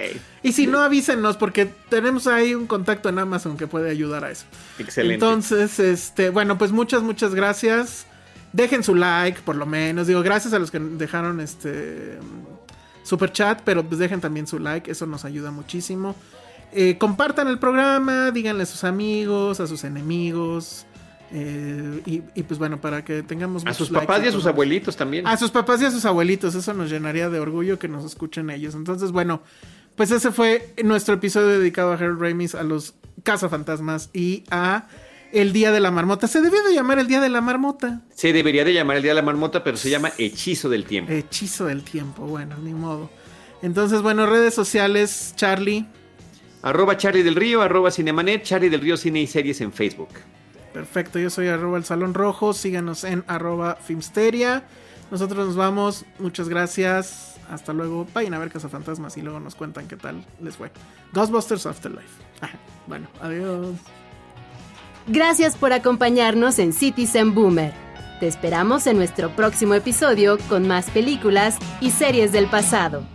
Y si no, avísenos porque tenemos ahí un contacto en Amazon que puede ayudar a eso. Excelente. Entonces, este, bueno, pues muchas, muchas gracias. Dejen su like, por lo menos. Digo, gracias a los que dejaron este super chat, pero pues dejen también su like, eso nos ayuda muchísimo. Eh, compartan el programa, díganle a sus amigos, a sus enemigos. eh, y, y, pues bueno, para que tengamos a sus papás y a sus abuelitos también. A sus papás y a sus abuelitos, eso nos llenaría de orgullo que nos escuchen ellos. Entonces, bueno, pues ese fue nuestro episodio dedicado a Harold Ramis, a los cazafantasmas y a el Día de la Marmota. Se debió de llamar el Día de la Marmota. Se debería de llamar el Día de la Marmota, pero se llama Hechizo del Tiempo. Hechizo del tiempo, bueno, ni modo. Entonces, bueno, redes sociales, Charlie. Arroba Charlie del Río, arroba Cinemanet, Charlie del Río Cine y Series en Facebook. Perfecto, yo soy arroba el Salón Rojo. Síganos en arroba Filmsteria. Nosotros nos vamos. Muchas gracias. Hasta luego. Vayan a ver Fantasmas y luego nos cuentan qué tal les fue. Ghostbusters Afterlife. bueno, adiós. Gracias por acompañarnos en Citizen Boomer. Te esperamos en nuestro próximo episodio con más películas y series del pasado.